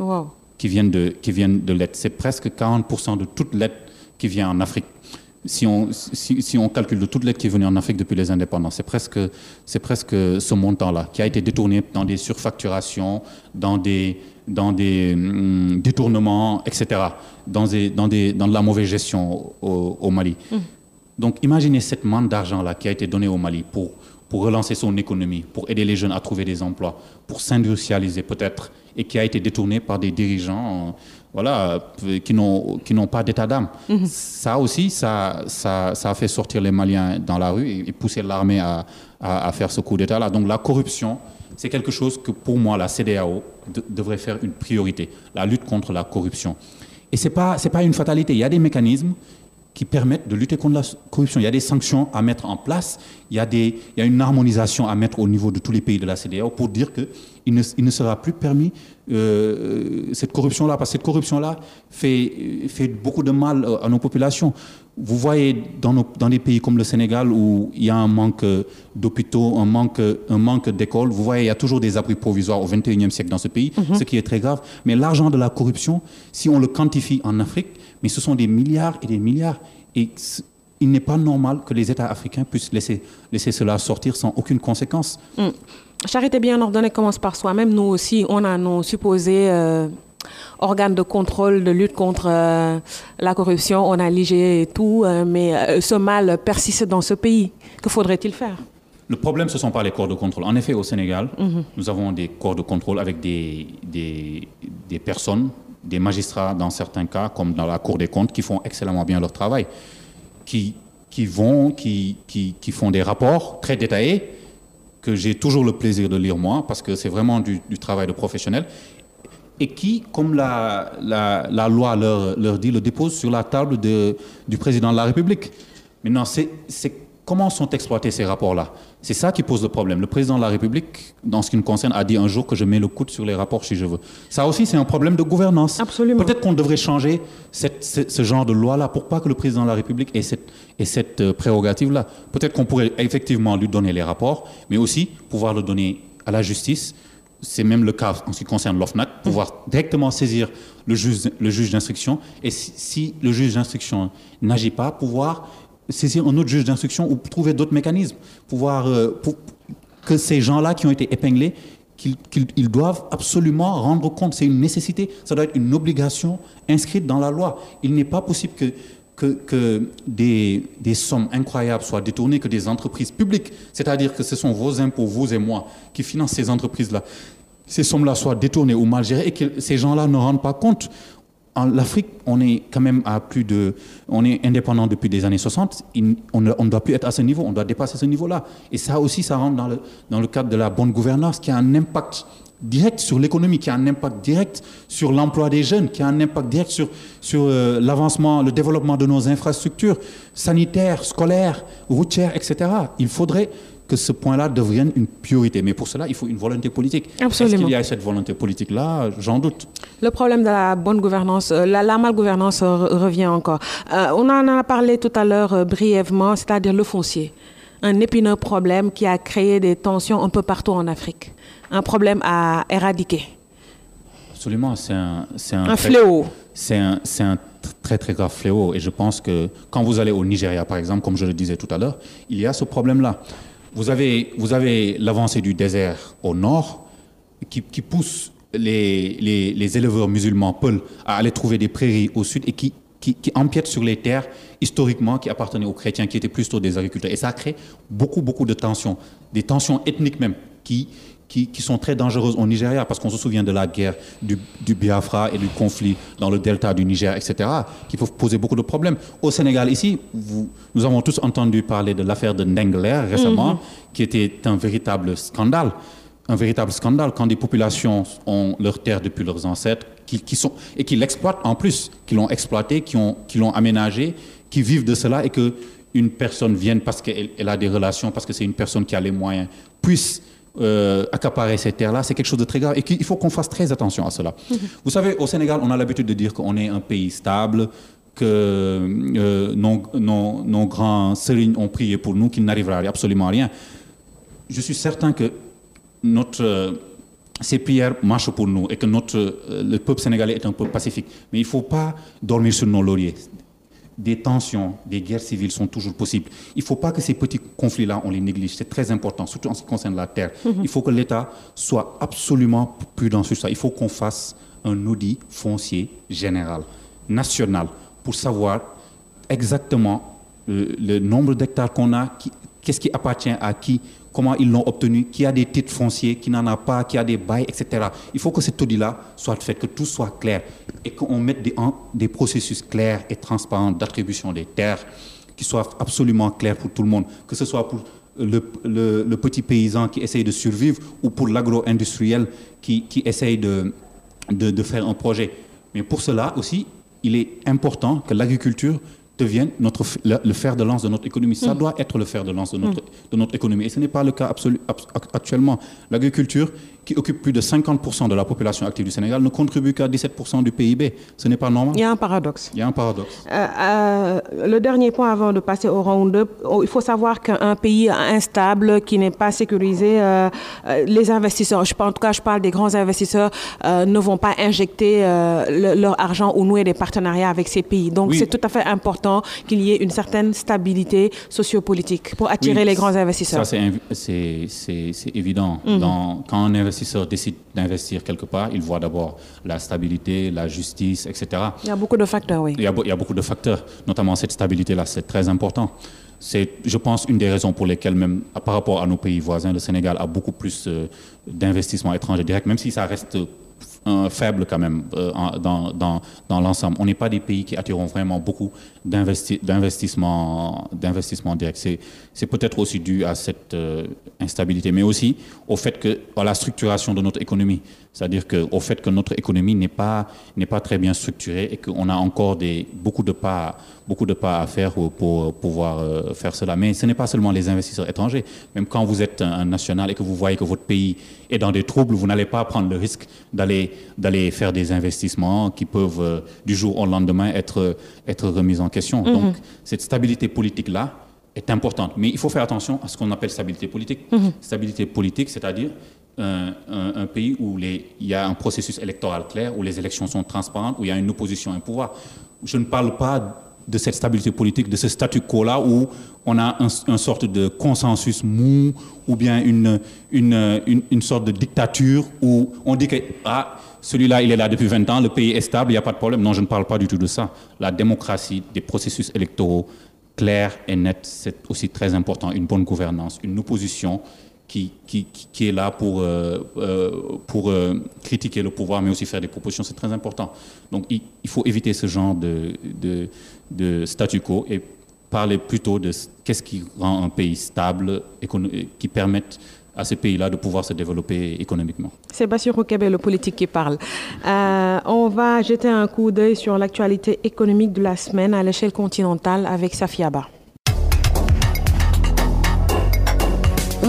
qui viennent de, qui viennent de l'aide. C'est presque 40% de toute l'aide qui vient en Afrique si on, si, on calcule de toute l'aide qui est venue en Afrique depuis les indépendances, c'est presque, c'est presque ce montant-là qui a été détourné dans des surfacturations, dans des, dans des hum, détournements, etc., dans, des, dans, des, dans de la mauvaise gestion au, Mali. Mmh. Donc imaginez cette manne d'argent-là qui a été donnée au Mali pour, pour relancer son économie, pour aider les jeunes à trouver des emplois, pour s'industrialiser peut-être, et qui a été détourné par des dirigeants voilà, euh, qui n'ont pas d'état d'âme. Mhm. Ça aussi, ça, ça, ça, a fait sortir les Maliens dans la rue et, pousser l'armée à, à, faire ce coup d'état-là. Donc la corruption, c'est quelque chose que pour moi, la CDAO devrait faire une priorité, la lutte contre la corruption. Et ce n'est pas, pas une fatalité, il y a des mécanismes qui permettent de lutter contre la corruption. Il y a des sanctions à mettre en place, il y a, des, il y a une harmonisation à mettre au niveau de tous les pays de la CDAO pour dire qu'il ne, il ne sera plus permis euh, cette corruption-là, parce que cette corruption-là fait, fait beaucoup de mal euh, à nos populations. Vous voyez dans, nos, dans des pays comme le Sénégal où il y a un manque d'hôpitaux, un manque, un manque d'écoles, vous voyez, il y a toujours des abris provisoires au XXIe siècle dans ce pays, mhm. ce qui est très grave. Mais l'argent de la corruption, si on le quantifie en Afrique, mais ce sont des milliards et des milliards. Et il n'est pas normal que les États africains puissent laisser, laisser cela sortir sans aucune conséquence. Mm. Charité bien ordonnée commence par soi-même. Nous aussi, on a nos supposés euh, organes de contrôle, de lutte contre euh, la corruption. On a l'IG et tout, euh, mais ce mal persiste dans ce pays. Que faudrait-il faire? Le problème, ce ne sont pas les corps de contrôle. En effet, au Sénégal, mhm. nous avons des corps de contrôle avec des, des, des, personnes, des magistrats dans certains cas, comme dans la Cour des comptes, qui font excellemment bien leur travail, qui, qui vont, qui, qui, qui font des rapports très détaillés, que j'ai toujours le plaisir de lire moi, parce que c'est vraiment du, travail de professionnel, et qui, comme la, la, loi leur, leur, dit, le dépose sur la table de, du président de la République. Maintenant, c'est comment sont exploités ces rapports-là? C'est ça qui pose le problème. Le président de la République, dans ce qui nous concerne, a dit un jour que je mets le coude sur les rapports si je veux. Ça aussi, c'est un problème de gouvernance. Absolument. Peut-être qu'on devrait changer cette, ce, genre de loi-là pour pas que le président de la République ait cette, ait cette euh, prérogative-là? Peut-être qu'on pourrait effectivement lui donner les rapports, mais aussi pouvoir le donner à la justice. C'est même le cas en ce qui concerne l'OFNAC, pouvoir directement saisir le juge, le juge d'instruction. Et si, si le juge d'instruction n'agit pas, pouvoir saisir un autre juge d'instruction ou trouver d'autres mécanismes pouvoir, euh, pour que ces gens-là qui ont été épinglés, qu'ils doivent absolument rendre compte. C'est une nécessité, ça doit être une obligation inscrite dans la loi. Il n'est pas possible que, que, que des, des, sommes incroyables soient détournées, que des entreprises publiques, c'est-à-dire que ce sont vos impôts, vous et moi, qui financent ces entreprises-là, ces sommes-là soient détournées ou mal gérées et que ces gens-là ne rendent pas compte en Afrique, on est quand même à plus de. On est indépendant depuis les années 60. on ne doit plus être à ce niveau, on doit dépasser ce niveau-là. Et ça aussi, ça rentre dans le, dans le cadre de la bonne gouvernance qui a un impact direct sur l'économie, qui a un impact direct sur l'emploi des jeunes, qui a un impact direct sur, sur euh, l'avancement, le développement de nos infrastructures sanitaires, scolaires, routières, etc. Il faudrait que ce point-là devienne une priorité. Mais pour cela, il faut une volonté politique. Absolument. Est-ce qu'il y a cette volonté politique-là? J'en doute. Le problème de la bonne gouvernance, euh, la, la malgouvernance revient encore. on en a parlé tout à l'heure brièvement, c'est-à-dire le foncier un épineux problème qui a créé des tensions un peu partout en Afrique. Un problème à éradiquer. Absolument, c'est un, un, un fléau. C'est un, un, très très grave fléau. Et je pense que quand vous allez au Nigeria, par exemple, comme je le disais tout à l'heure, il y a ce problème-là. Vous avez, vous avez l'avancée du désert au nord qui, qui pousse les, les, les, éleveurs musulmans Paul à aller trouver des prairies au sud et qui qui, qui, empiètent sur les terres historiquement qui appartenaient aux chrétiens, qui étaient plutôt des agriculteurs. Et ça crée beaucoup, beaucoup de tensions, des tensions ethniques même, qui, qui, qui sont très dangereuses au Nigeria, parce qu'on se souvient de la guerre du, du, Biafra et du conflit dans le delta du Niger, etc., qui peuvent poser beaucoup de problèmes. Au Sénégal, ici, vous, nous avons tous entendu parler de l'affaire de Ndengler récemment, mm -hmm. qui était un véritable scandale un véritable scandale quand des populations ont leur terre depuis leurs ancêtres qui, qui sont, et qui l'exploitent en plus, qui l'ont exploité, qui l'ont qui aménagé, qui vivent de cela et que une personne vienne parce qu'elle elle a des relations, parce que c'est une personne qui a les moyens, puisse euh, accaparer ces terres-là, c'est quelque chose de très grave et qu'il faut qu'on fasse très attention à cela. -hmm. Vous savez, au Sénégal, on a l'habitude de dire qu'on est un pays stable, que euh, nos, nos, nos grands sérignes ont prié pour nous, qu'il n'arrivera absolument rien. Je suis certain que notre, euh, ces prières marchent pour nous et que notre, euh, le peuple sénégalais est un peuple pacifique. Mais il ne faut pas dormir sur nos lauriers. Des tensions, des guerres civiles sont toujours possibles. Il ne faut pas que ces petits conflits-là, on les néglige. C'est très important, surtout en ce qui concerne la terre. Mm -hmm. Il faut que l'État soit absolument prudent sur ça. Il faut qu'on fasse un audit foncier général, national, pour savoir exactement le, le nombre d'hectares qu'on a, qu'est-ce qui appartient à qui, comment ils l'ont obtenu, qui a des titres fonciers, qui n'en a pas, qui a des bails, etc. Il faut que cet audit-là soit fait, que tout soit clair et qu'on mette des, processus clairs et transparents d'attribution des terres qui soient absolument clairs pour tout le monde, que ce soit pour le, petit paysan qui essaye de survivre ou pour l'agro-industriel qui, essaye de faire un projet. Mais pour cela aussi, il est important que l'agriculture devienne notre, le, le, fer de lance de notre économie. Ça mmh. doit être le fer de lance de notre, de notre économie. Et ce n'est pas le cas absolu, actuellement. L'agriculture, qui occupe plus de 50% de la population active du Sénégal, ne contribue qu'à 17% du PIB. Ce n'est pas normal. Il y a un paradoxe. Il y a un paradoxe. Euh, euh, le dernier point avant de passer au round 2, il faut savoir qu'un pays instable, qui n'est pas sécurisé, euh, les investisseurs, je, en tout cas je parle des grands investisseurs, ne vont pas injecter le, leur argent ou nouer des partenariats avec ces pays. Donc oui. c'est tout à fait important qu'il y ait une certaine stabilité sociopolitique pour attirer oui, les grands investisseurs. Ça c'est évident. Dans, quand on investisseur décide d'investir quelque part, il voit d'abord la stabilité, la justice, etc. Il y a beaucoup de facteurs, oui. Il y a, il y a beaucoup de facteurs, notamment cette stabilité-là, c'est très important. C'est, je pense, une des raisons pour lesquelles, même par rapport à nos pays voisins, le Sénégal a beaucoup plus euh, d'investissements étrangers directs, même si ça reste faible quand même euh, dans, dans, dans l'ensemble. On n'est pas des pays qui attirent vraiment beaucoup d'investissements d'investissement direct. C'est, peut-être aussi dû à cette euh, instabilité, mais aussi au fait que, à la structuration de notre économie. C'est-à-dire qu'au fait que notre économie n'est pas, pas très bien structurée et qu'on a encore des, beaucoup, de pas, beaucoup de pas à faire pour, pouvoir euh, faire cela. Mais ce n'est pas seulement les investisseurs étrangers. Même quand vous êtes un national et que vous voyez que votre pays est dans des troubles, vous n'allez pas prendre le risque d'aller, d'aller faire des investissements qui peuvent, euh, du jour au lendemain, être, être remis en question. -hmm. Donc, cette stabilité politique-là est importante. Mais il faut faire attention à ce qu'on appelle stabilité politique. -hmm. Stabilité politique, c'est-à-dire un, un, un, pays où les, il y a un processus électoral clair, où les élections sont transparentes, où il y a une opposition et un pouvoir. Je ne parle pas de cette stabilité politique, de ce statu quo-là, où on a un, une sorte de consensus mou, ou bien une, une, une, une, sorte de dictature, où on dit que ah, celui-là, il est là depuis 20 ans, le pays est stable, il n'y a pas de problème. Non, je ne parle pas du tout de ça. La démocratie, des processus électoraux clairs et nets, c'est aussi très important. Une bonne gouvernance, une opposition qui, est là pour, euh, euh, pour euh, critiquer le pouvoir, mais aussi faire des propositions, c'est très important. Donc il, faut éviter ce genre de, de, de statu quo et parler plutôt de qu'est-ce qui rend un pays stable, qui permette à ces pays-là de pouvoir se développer économiquement. C'est Bassirou Kébé, le politique, qui parle. On va jeter un coup d'œil sur l'actualité économique de la semaine à l'échelle continentale avec Safiaba.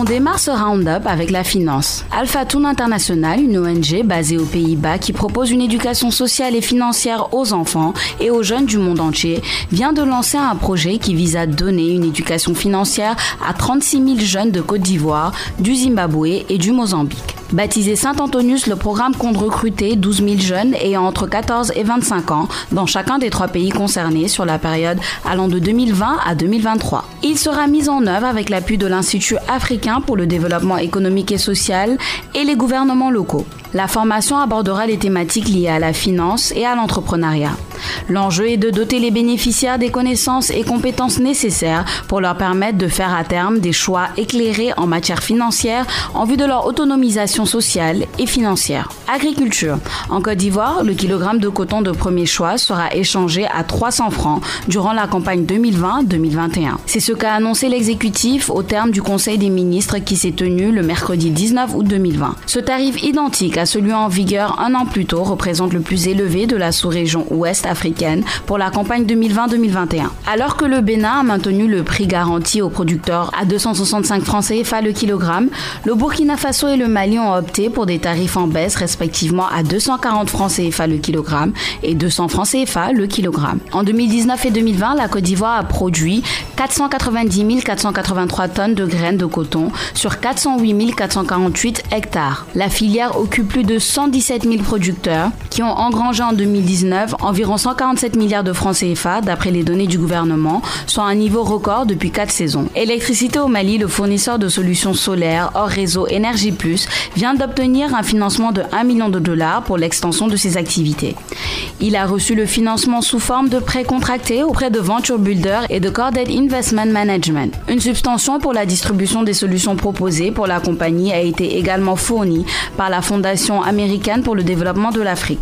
On démarre ce round-up avec la finance. Alpha Toon International, une ONG basée aux Pays-Bas qui propose une éducation sociale et financière aux enfants et aux jeunes du monde entier, vient de lancer un projet qui vise à donner une éducation financière à 36 000 jeunes de Côte d'Ivoire, du Zimbabwe et du Mozambique. Baptisé Saint-Antonius, le programme compte recruter 12 000 jeunes ayant entre 14 et 25 ans dans chacun des trois pays concernés sur la période allant de 2020 à 2023. Il sera mis en œuvre avec l'appui de l'Institut africain pour le développement économique et social et les gouvernements locaux. La formation abordera les thématiques liées à la finance et à l'entrepreneuriat. L'enjeu est de doter les bénéficiaires des connaissances et compétences nécessaires pour leur permettre de faire à terme des choix éclairés en matière financière en vue de leur autonomisation sociale et financière. Agriculture. En Côte d'Ivoire, le kilogramme de coton de premier choix sera échangé à 300 francs durant la campagne 2020-2021. C'est ce qu'a annoncé l'exécutif au terme du Conseil des ministres qui s'est tenu le mercredi 19 août 2020. Ce tarif identique à celui en vigueur un an plus tôt représente le plus élevé de la sous-région ouest africaine pour la campagne 2020-2021. Alors que le Bénin a maintenu le prix garanti aux producteurs à 265 francs CFA le kilogramme, le Burkina Faso et le Mali ont opté pour des tarifs en baisse respectivement à 240 francs CFA le kilogramme et 200 francs CFA le kilogramme. En 2019 et 2020, la Côte d'Ivoire a produit 490 483 tonnes de graines de coton sur 408 448 hectares. La filière occupe plus de 117 000 producteurs qui ont engrangé en 2019 environ 147 milliards de francs CFA d'après les données du gouvernement, soit un niveau record depuis 4 saisons. Électricité au Mali, le fournisseur de solutions solaires hors réseau Énergie Plus, vient d'obtenir un financement de 1 million de dollars pour l'extension de ses activités. Il a reçu le financement sous forme de prêts contractés auprès de Venture Builder et de Corded Investment Management. Une substantion pour la distribution des solutions proposées pour la compagnie a été également fournie par la Fondation américaine pour le développement de l'Afrique.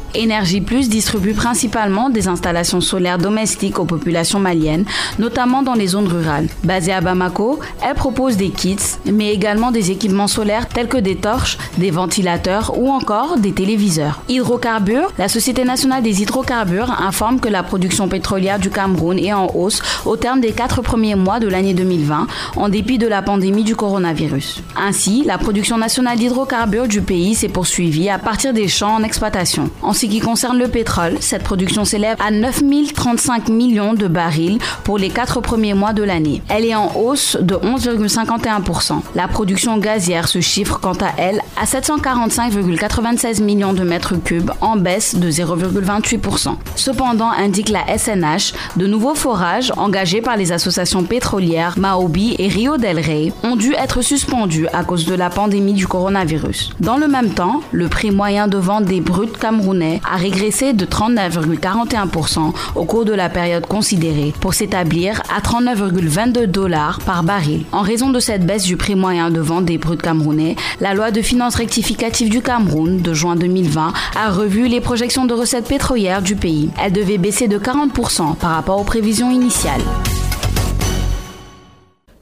Énergie Plus distribue principalement des installations solaires domestiques aux populations maliennes, notamment dans les zones rurales. Basée à Bamako, elle propose des kits, mais également des équipements solaires tels que des torches, des ventilateurs ou encore des téléviseurs. Hydrocarbures, la Société nationale des hydrocarbures informe que la production pétrolière du Cameroun est en hausse au terme des quatre premiers mois de l'année 2020, en dépit de la pandémie du coronavirus. Ainsi, la production nationale d'hydrocarbures du pays s'est poursuivie à partir des champs en exploitation. Ce qui concerne le pétrole, cette production s'élève à 9035 millions de barils pour les quatre premiers mois de l'année. Elle est en hausse de 11,51%. La production gazière se chiffre quant à elle à 745,96 millions de mètres cubes en baisse de 0,28%. Cependant, indique la SNH, de nouveaux forages engagés par les associations pétrolières Maobi et Rio del Rey ont dû être suspendus à cause de la pandémie du coronavirus. Dans le même temps, le prix moyen de vente des bruts camerounais a régressé de 39,41% au cours de la période considérée pour s'établir à 39,22 dollars par baril. En raison de cette baisse du prix moyen de vente des bruts camerounais, la loi de finances rectificative du Cameroun de juin 2020 a revu les projections de recettes pétrolières du pays. Elle devait baisser de 40% par rapport aux prévisions initiales.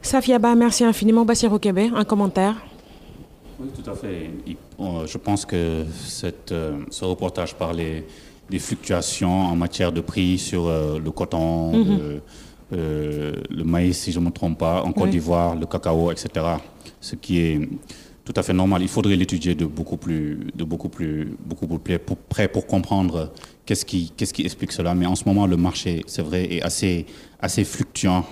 Safiaba, merci infiniment. Bassirou Kébé, un commentaire Oui, tout à fait. Je pense que cette, euh, ce reportage parlait des fluctuations en matière de prix sur euh, le coton, mhm. le, euh, le, maïs, si je ne me trompe pas, en Côte d'Ivoire, le cacao, etc. Ce qui est tout à fait normal. Il faudrait l'étudier de beaucoup plus, de beaucoup plus, beaucoup plus près pour comprendre qu'est-ce qui, qu'est-ce qui explique cela. Mais en ce moment, le marché, c'est vrai, est assez, assez fluctuant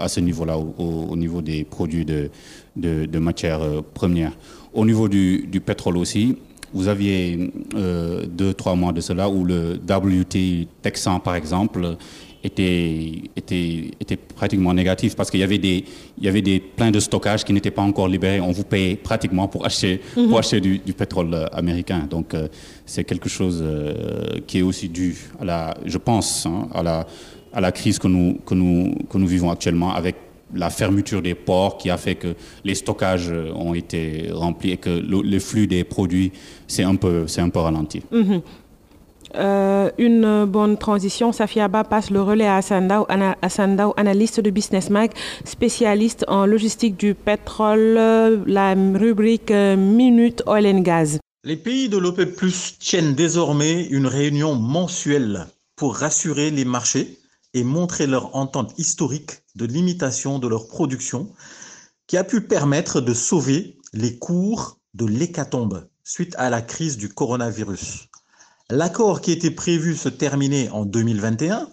à ce niveau-là, au, niveau des produits de, de, de matières premières. Au niveau du, pétrole aussi, vous aviez euh, deux, trois mois de cela où le WT Texan, par exemple, était, était, était pratiquement négatif parce qu'il y avait des, il y avait des pleins de stockage qui n'étaient pas encore libérés. On vous payait pratiquement pour acheter, pour mhm. acheter du, pétrole euh, américain. Donc, euh, c'est quelque chose qui est aussi dû à la, je pense, hein, à la, à la crise que nous, que nous, que nous vivons actuellement avec la fermeture des ports qui a fait que les stockages ont été remplis et que le, flux des produits s'est un peu, un peu ralenti. Mhm. Euh, une bonne transition. Safiaba passe le relais à Sandao, analyste de Business Mag, spécialiste en logistique du pétrole, la rubrique euh, Minute Oil and Gas. Les pays de l'OPEP Plus tiennent désormais une réunion mensuelle pour rassurer les marchés et montrer leur entente historique de limitation de leur production qui a pu permettre de sauver les cours de l'hécatombe suite à la crise du coronavirus. L'accord qui était prévu se terminer en 2021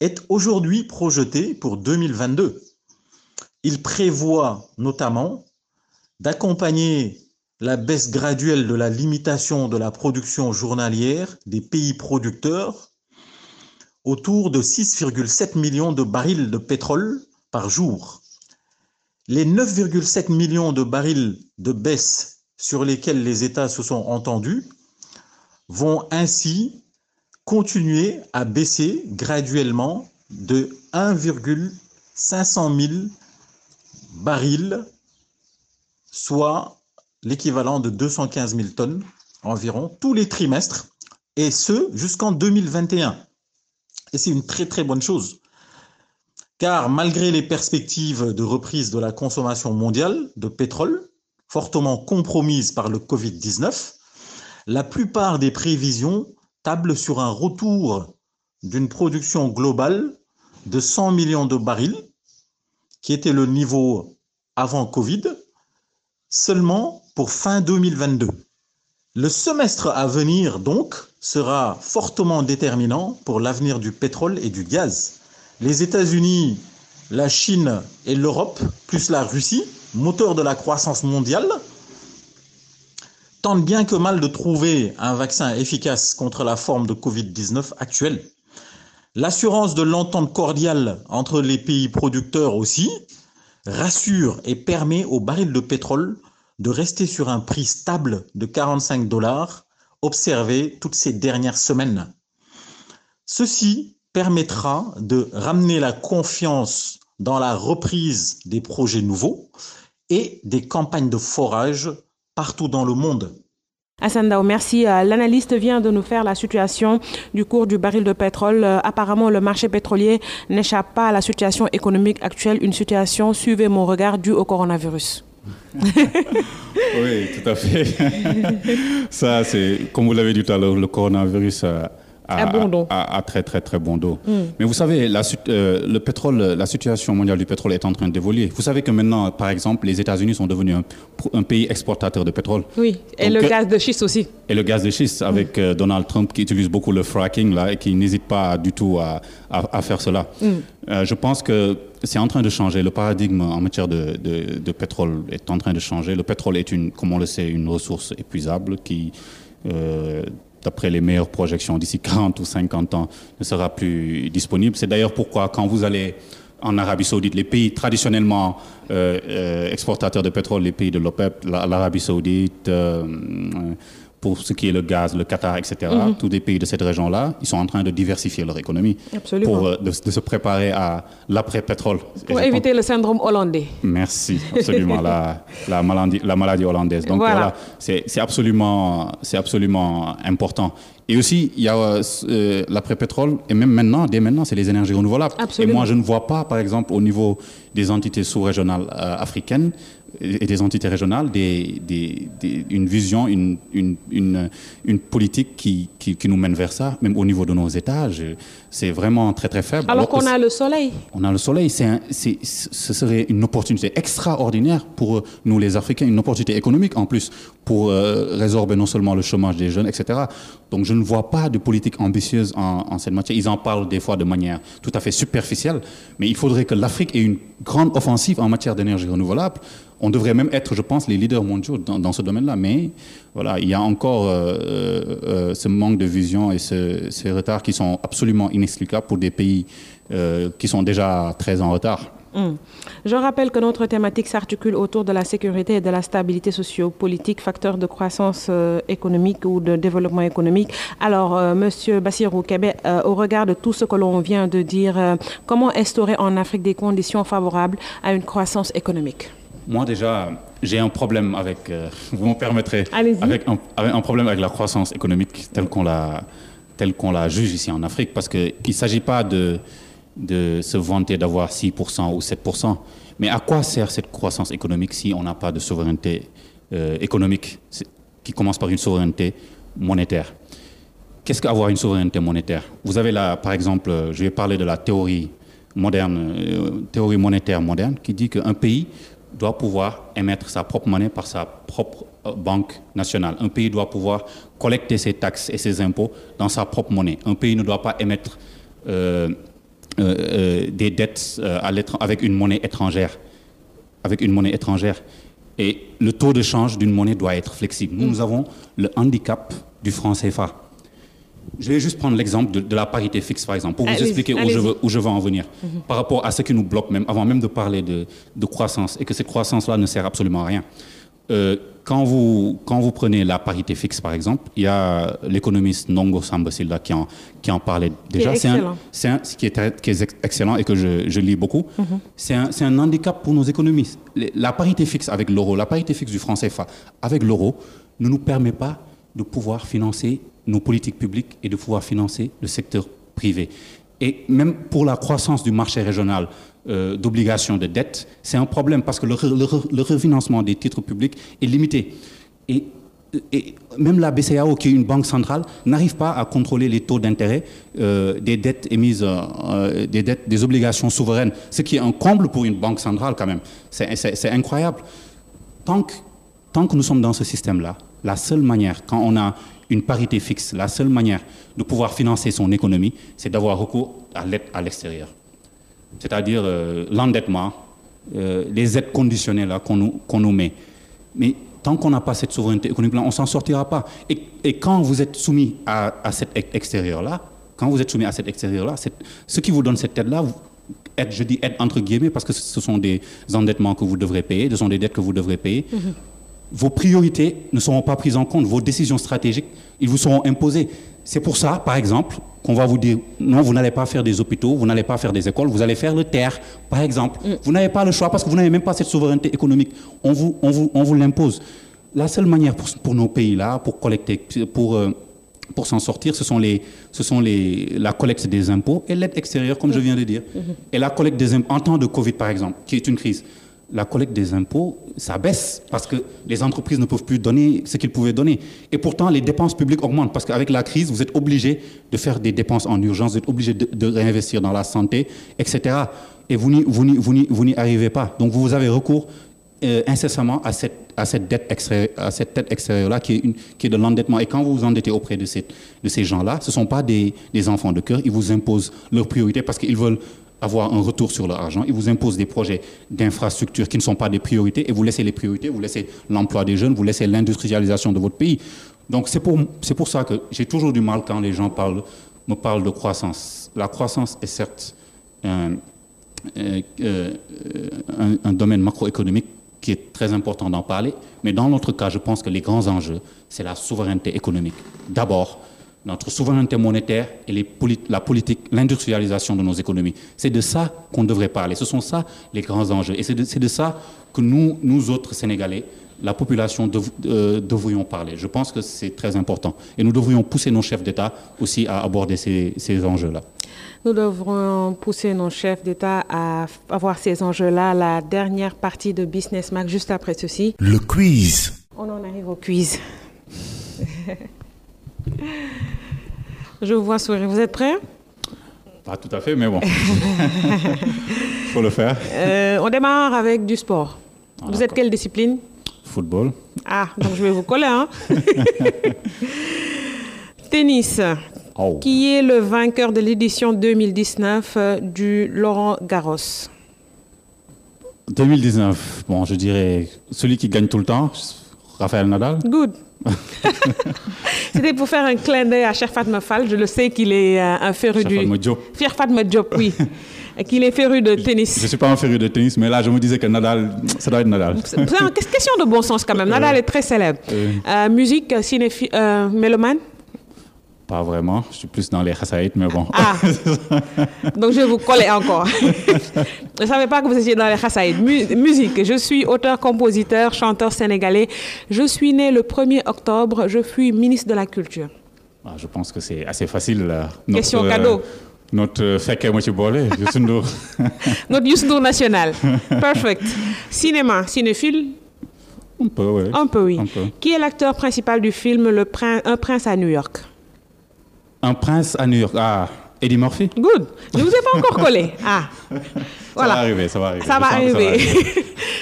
est aujourd'hui projeté pour 2022. Il prévoit notamment d'accompagner la baisse graduelle de la limitation de la production journalière des pays producteurs autour de 6,7 millions de barils de pétrole par jour. Les 9,7 millions de barils de baisse sur lesquels les États se sont entendus vont ainsi continuer à baisser graduellement de 1,500 000 barils, soit l'équivalent de 215 000 tonnes environ, tous les trimestres, et ce jusqu'en 2021. Et c'est une très très bonne chose, car malgré les perspectives de reprise de la consommation mondiale de pétrole, fortement compromises par le Covid-19, la plupart des prévisions tablent sur un retour d'une production globale de 100 millions de barils, qui était le niveau avant Covid, seulement pour fin 2022. Le semestre à venir, donc, sera fortement déterminant pour l'avenir du pétrole et du gaz. Les États-Unis, la Chine et l'Europe, plus la Russie, moteur de la croissance mondiale, tentent bien que mal de trouver un vaccin efficace contre la forme de Covid-19 actuelle. L'assurance de l'entente cordiale entre les pays producteurs aussi rassure et permet aux barils de pétrole de rester sur un prix stable de 45 dollars observé toutes ces dernières semaines. Ceci permettra de ramener la confiance dans la reprise des projets nouveaux et des campagnes de forage partout dans le monde. Assandao, merci. Euh, l'analyste vient de nous faire la situation du cours du baril de pétrole. Euh, apparemment, le marché pétrolier n'échappe pas à la situation économique actuelle, une situation, suivez mon regard, due au coronavirus. Oui, tout à fait. Ça, c'est, comme vous l'avez dit tout à l'heure, le coronavirus a, à, très très très bon dos. Hmm. Mais vous savez, la, euh, le pétrole, la situation mondiale du pétrole est en train d'évoluer. Vous savez que maintenant, par exemple, les États-Unis sont devenus un, pays exportateur de pétrole. Oui, et le gaz de schiste aussi. Et le gaz de schiste, avec hmm. euh, Donald Trump qui utilise beaucoup le fracking là, et qui n'hésite pas du tout à, à faire cela. Hmm. Euh, je pense que c'est en train de changer. Le paradigme en matière de, de, pétrole est en train de changer. Le pétrole est, une, comme on le sait, une ressource épuisable qui d'après les meilleures projections, d'ici 40 ou 50 ans, ne sera plus disponible. C'est d'ailleurs pourquoi quand vous allez en Arabie saoudite, les pays traditionnellement euh, euh, exportateurs de pétrole, les pays de l'OPEP, l'Arabie saoudite, euh, pour ce qui est le gaz, le Qatar, etc., mhm. tous les pays de cette région-là, ils sont en train de diversifier leur économie pour euh, de, se préparer à l'après-pétrole. Pour éviter le syndrome hollandais. Merci, absolument, la, la, maladie, la maladie hollandaise. Donc voilà, c'est absolument, absolument important. Et aussi, il y a euh, l'après-pétrole, et même maintenant, dès maintenant, c'est les énergies renouvelables. Absolument. Et moi, je ne vois pas, par exemple, au niveau des entités sous-régionales euh, africaines, et des entités régionales des, des, une vision, une, une, une, une politique qui, qui, qui, nous mène vers ça, même au niveau de nos étages. C'est vraiment très très faible. Alors, qu'on a le soleil. On a le soleil. C'est ce serait une opportunité extraordinaire pour nous les Africains, une opportunité économique en plus pour euh, résorber non seulement le chômage des jeunes, etc. Donc je ne vois pas de politique ambitieuse en, en cette matière. Ils en parlent des fois de manière tout à fait superficielle, mais il faudrait que l'Afrique ait une grande offensive en matière d'énergie renouvelable on devrait même être, je pense, les leaders mondiaux dans, ce domaine-là. Mais voilà, il y a encore euh, euh, euh, ce manque de vision et ces retards qui sont absolument inexplicables pour des pays qui sont déjà très en retard. Hum. Je rappelle que notre thématique s'articule autour de la sécurité et de la stabilité socio-politique, facteur de croissance économique ou de développement économique. Alors, Monsieur Bassirou au regard de tout ce que l'on vient de dire, comment instaurer en Afrique des conditions favorables à une croissance économique? Moi déjà, j'ai un problème avec, euh, vous me permettrez, avec un, avec un, problème avec la croissance économique telle qu'on la, telle qu'on la juge ici en Afrique, parce qu'il ne s'agit pas de, de se vanter d'avoir 6% ou 7%, mais à quoi sert cette croissance économique si on n'a pas de souveraineté euh, économique? Qui commence par une souveraineté monétaire. Qu'est-ce qu'avoir une souveraineté monétaire? Vous avez là, par exemple, je vais parler de la théorie moderne, euh, théorie monétaire moderne, qui dit qu'un pays doit pouvoir émettre sa propre monnaie par sa propre euh, banque nationale. Un pays doit pouvoir collecter ses taxes et ses impôts dans sa propre monnaie. Un pays ne doit pas émettre euh, euh, des dettes avec une monnaie étrangère. Avec une monnaie étrangère. Et le taux de change d'une monnaie doit être flexible. Nous avons le handicap du franc CFA. Je vais juste prendre l'exemple de, la parité fixe, par exemple, pour vous expliquer où je, veux, où je, veux, en venir, mhm. par rapport à ce qui nous bloque, même, avant même de parler de, de croissance, et que cette croissance-là ne sert absolument à rien. Euh, quand, vous, quand vous prenez la parité fixe, par exemple, il y a l'économiste Nongo Sambasilda qui en, qui en parlait déjà. C'est. C'est un, qui, est, qui est excellent et que je, je lis beaucoup. Mm-hmm. C'est un, un, handicap pour nos économies. La parité fixe avec l'euro, la parité fixe du franc CFA avec l'euro ne nous permet pas de pouvoir financer nos politiques publiques et de pouvoir financer le secteur privé. Et même pour la croissance du marché régional, euh, d'obligations de dette, c'est un problème parce que le, refinancement des titres publics est limité. Et, même la BCAO, qui est une banque centrale, n'arrive pas à contrôler les taux d'intérêt euh, des dettes émises, euh, des dettes, des obligations souveraines, ce qui est un comble pour une banque centrale quand même. C'est incroyable. Tant que, tant que nous sommes dans ce système-là, la seule manière, quand on a une parité fixe, la seule manière de pouvoir financer son économie, c'est d'avoir recours à l'aide à l'extérieur c'est-à-dire euh, l'endettement, euh, les aides conditionnelles qu'on nous, met. Mais tant qu'on n'a pas cette souveraineté économique-là, on ne s'en sortira pas. Et, quand vous êtes soumis à, cet extérieur-là, quand vous êtes soumis à cet extérieur-là, ce qui vous donne cette aide-là, je dis aide entre guillemets parce que ce sont des endettements que vous devrez payer, ce sont des dettes que vous devrez payer. Mm-hmm. Vos priorités ne seront pas prises en compte, vos décisions stratégiques, ils vous seront imposées. C'est pour ça, par exemple, qu'on va vous dire non, vous n'allez pas faire des hôpitaux, vous n'allez pas faire des écoles, vous allez faire le terre, par exemple. Mm. Vous n'avez pas le choix parce que vous n'avez même pas cette souveraineté économique. On vous, on vous, on vous l'impose. La seule manière pour, nos pays-là, pour collecter, pour, euh, pour s'en sortir, ce sont, les, ce sont les, la collecte des impôts et l'aide extérieure, comme je viens de dire. Mm-hmm. Et la collecte des impôts, en temps de Covid, par exemple, qui est une crise la collecte des impôts, ça baisse parce que les entreprises ne peuvent plus donner ce qu'ils pouvaient donner. Et pourtant, les dépenses publiques augmentent parce qu'avec la crise, vous êtes obligé de faire des dépenses en urgence, vous êtes obligé de, réinvestir dans la santé, etc. Et vous n'y arrivez pas. Donc, vous avez recours euh, incessamment à cette, dette extérieure, à cette dette extérieure-là qui est, de l'endettement. Et quand vous vous endettez auprès de ces gens-là, ce ne sont pas des, des enfants de cœur, ils vous imposent leurs priorités parce qu'ils veulent avoir un retour sur leur argent. Ils vous imposent des projets d'infrastructures qui ne sont pas des priorités et vous laissez les priorités, vous laissez l'emploi des jeunes, vous laissez l'industrialisation de votre pays. Donc c'est pour, c'est pour ça que j'ai toujours du mal quand les gens parlent, me parlent de croissance. La croissance est certes un, euh, euh, un, domaine macroéconomique qui est très important d'en parler, mais dans notre cas, je pense que les grands enjeux, c'est la souveraineté économique. D'abord, notre souveraineté monétaire et les la politique, l'industrialisation de nos économies. C'est de ça qu'on devrait parler. Ce sont ça les grands enjeux. Et c'est de, de, ça que nous, nous autres Sénégalais, la population, euh, devrions parler. Je pense que c'est très important. Et nous devrions pousser nos chefs d'État aussi à aborder ces, ces enjeux-là. Nous devrons pousser nos chefs d'État à avoir ces enjeux-là. La dernière partie de Business Mac, juste après ceci. Le quiz. On en arrive au quiz. Je vous vois sourire. Vous êtes prêts? Pas tout à fait, mais bon. Il faut le faire. Euh, on démarre avec du sport. Ah, vous êtes quelle discipline? Football. Ah, donc je vais vous coller. Hein? Tennis. Oh. Qui est le vainqueur de l'édition 2019 euh, du Laurent Garros? 2019, bon, je dirais celui qui gagne tout le temps, Raphaël Nadal. Good. C'était pour faire un clin d'œil à Cher Fatma Fall. Je le sais qu'il est euh, un féru du. Cher Fatma Diop, oui. qu'il est féru de tennis. Je ne suis pas un féru de tennis, mais là, je me disais que Nadal, ça doit être Nadal. C'est une question de bon sens quand même. Nadal est très célèbre. Euh, musique, cinéphile, euh, mélomane pas vraiment. Je suis plus dans les chassaïtes, mais bon. Ah. Donc je vais vous coller encore. je ne savais pas que vous étiez dans les chassaïtes. musique. Je suis auteur, compositeur, chanteur sénégalais. Je suis né le 1er octobre. Je suis ministre de la Culture. Ah, je pense que c'est assez facile. Notre, Question cadeau. notre fekkee moi ci boole Youssou Ndour. notre Youssou national. Perfect. Cinéma, cinéphile? Un peu, oui. Un peu, oui. Qui est l'acteur principal du film Le Un prince à New York? Un prince à New York. Ah, Eddie Murphy? Good. Je ne vous ai pas encore collé. Ah. Voilà. Ça va arriver, ça va arriver. Ça va arriver.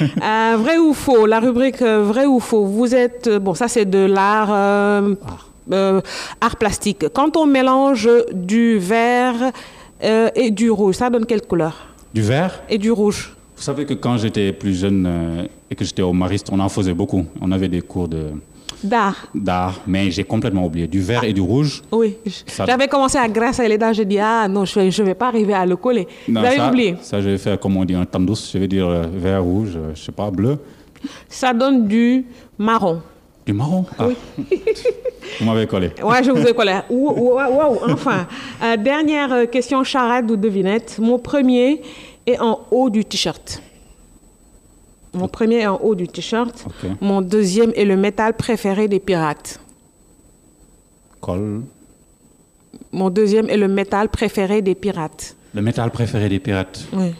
euh, vrai ou faux? La rubrique euh, vrai ou faux? Vous êtes. Bon, ça, c'est de l'art. Euh, euh, art plastique. Quand on mélange du vert et du rouge, ça donne quelle couleur? Du vert? Et du rouge. Vous savez que quand j'étais plus jeune et que j'étais au Mariste, on en faisait beaucoup. On avait des cours de D'art. D'art, mais j'ai complètement oublié. Du vert et du rouge. Oui. J'avais commencé à à les dents, j'ai dit, ah non, je ne vais pas arriver à le coller. Vous avez oublié Ça, je vais faire, comme on dit, un tandous. Je vais dire euh, vert, rouge, je euh, je sais pas, bleu. Ça donne du marron. Du marron? Ah. Oui. vous m'avez collé. Oui, je vous ai collé. Wow, enfin. Euh, dernière question charade ou devinette. Mon premier est en haut du t-shirt. Mon premier est en haut du t-shirt. Mon deuxième est le métal préféré des pirates. Col. Mon deuxième est le métal préféré des pirates. Le métal préféré des pirates Oui.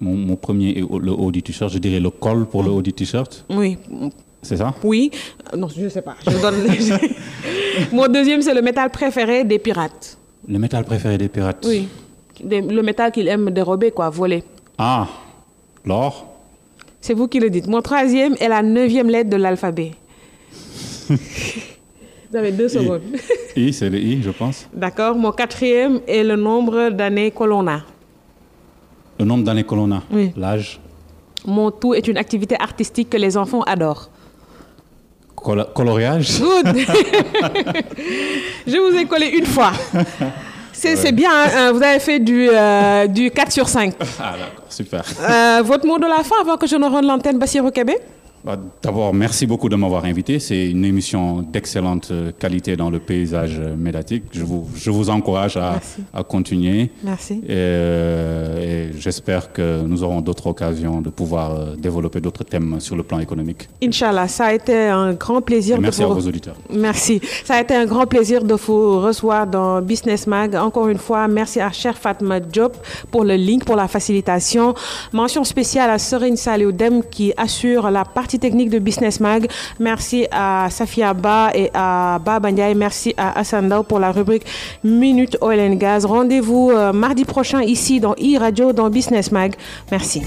Mon, premier est le haut du t-shirt. Je dirais le col pour le haut du t-shirt. Oui. C'est ça? Oui. Non, je ne sais pas. Mon deuxième, c'est le métal préféré des pirates. Le métal préféré des pirates Oui. Le métal qu'ils aiment dérober, quoi, voler. Ah. L'or C'est vous qui le dites. Mon troisième est la neuvième lettre de l'alphabet. vous avez deux secondes. I, c'est le I, je pense. D'accord. Mon quatrième est le nombre d'années colonna. Le nombre d'années colonna Oui. L'âge Mon tout est une activité artistique que les enfants adorent. coloriage Good. je vous ai collé une fois. C'est bien, hein, euh, vous avez fait du, euh, du 4 sur 5. Ah d'accord, super. Euh, votre mot de la fin avant que je ne rende l'antenne Bassirou Kébé? Bah, D'abord, merci beaucoup de m'avoir invité. C'est une émission d'excellente euh, qualité dans le paysage euh, médiatique. Je vous, je vous encourage à, à continuer. Merci. Et, j'espère que nous aurons d'autres occasions de pouvoir euh, développer d'autres thèmes sur le plan économique. Inch'Allah, ça a été un grand plaisir. merci à vos auditeurs. Merci. Ça a été un grand plaisir de vous recevoir dans Business Mag. Encore une fois, merci à Cher Fatma Job pour le link, pour la facilitation. Mention spéciale à Serine Salioudem qui assure la partie technique de Business Mag. Merci à Safia Ba et à Ba Bandiaï. Merci à Asanda pour la rubrique Minute Oil and Gas. Rendez-vous euh, mardi prochain ici dans e-radio dans Business Mag. Merci.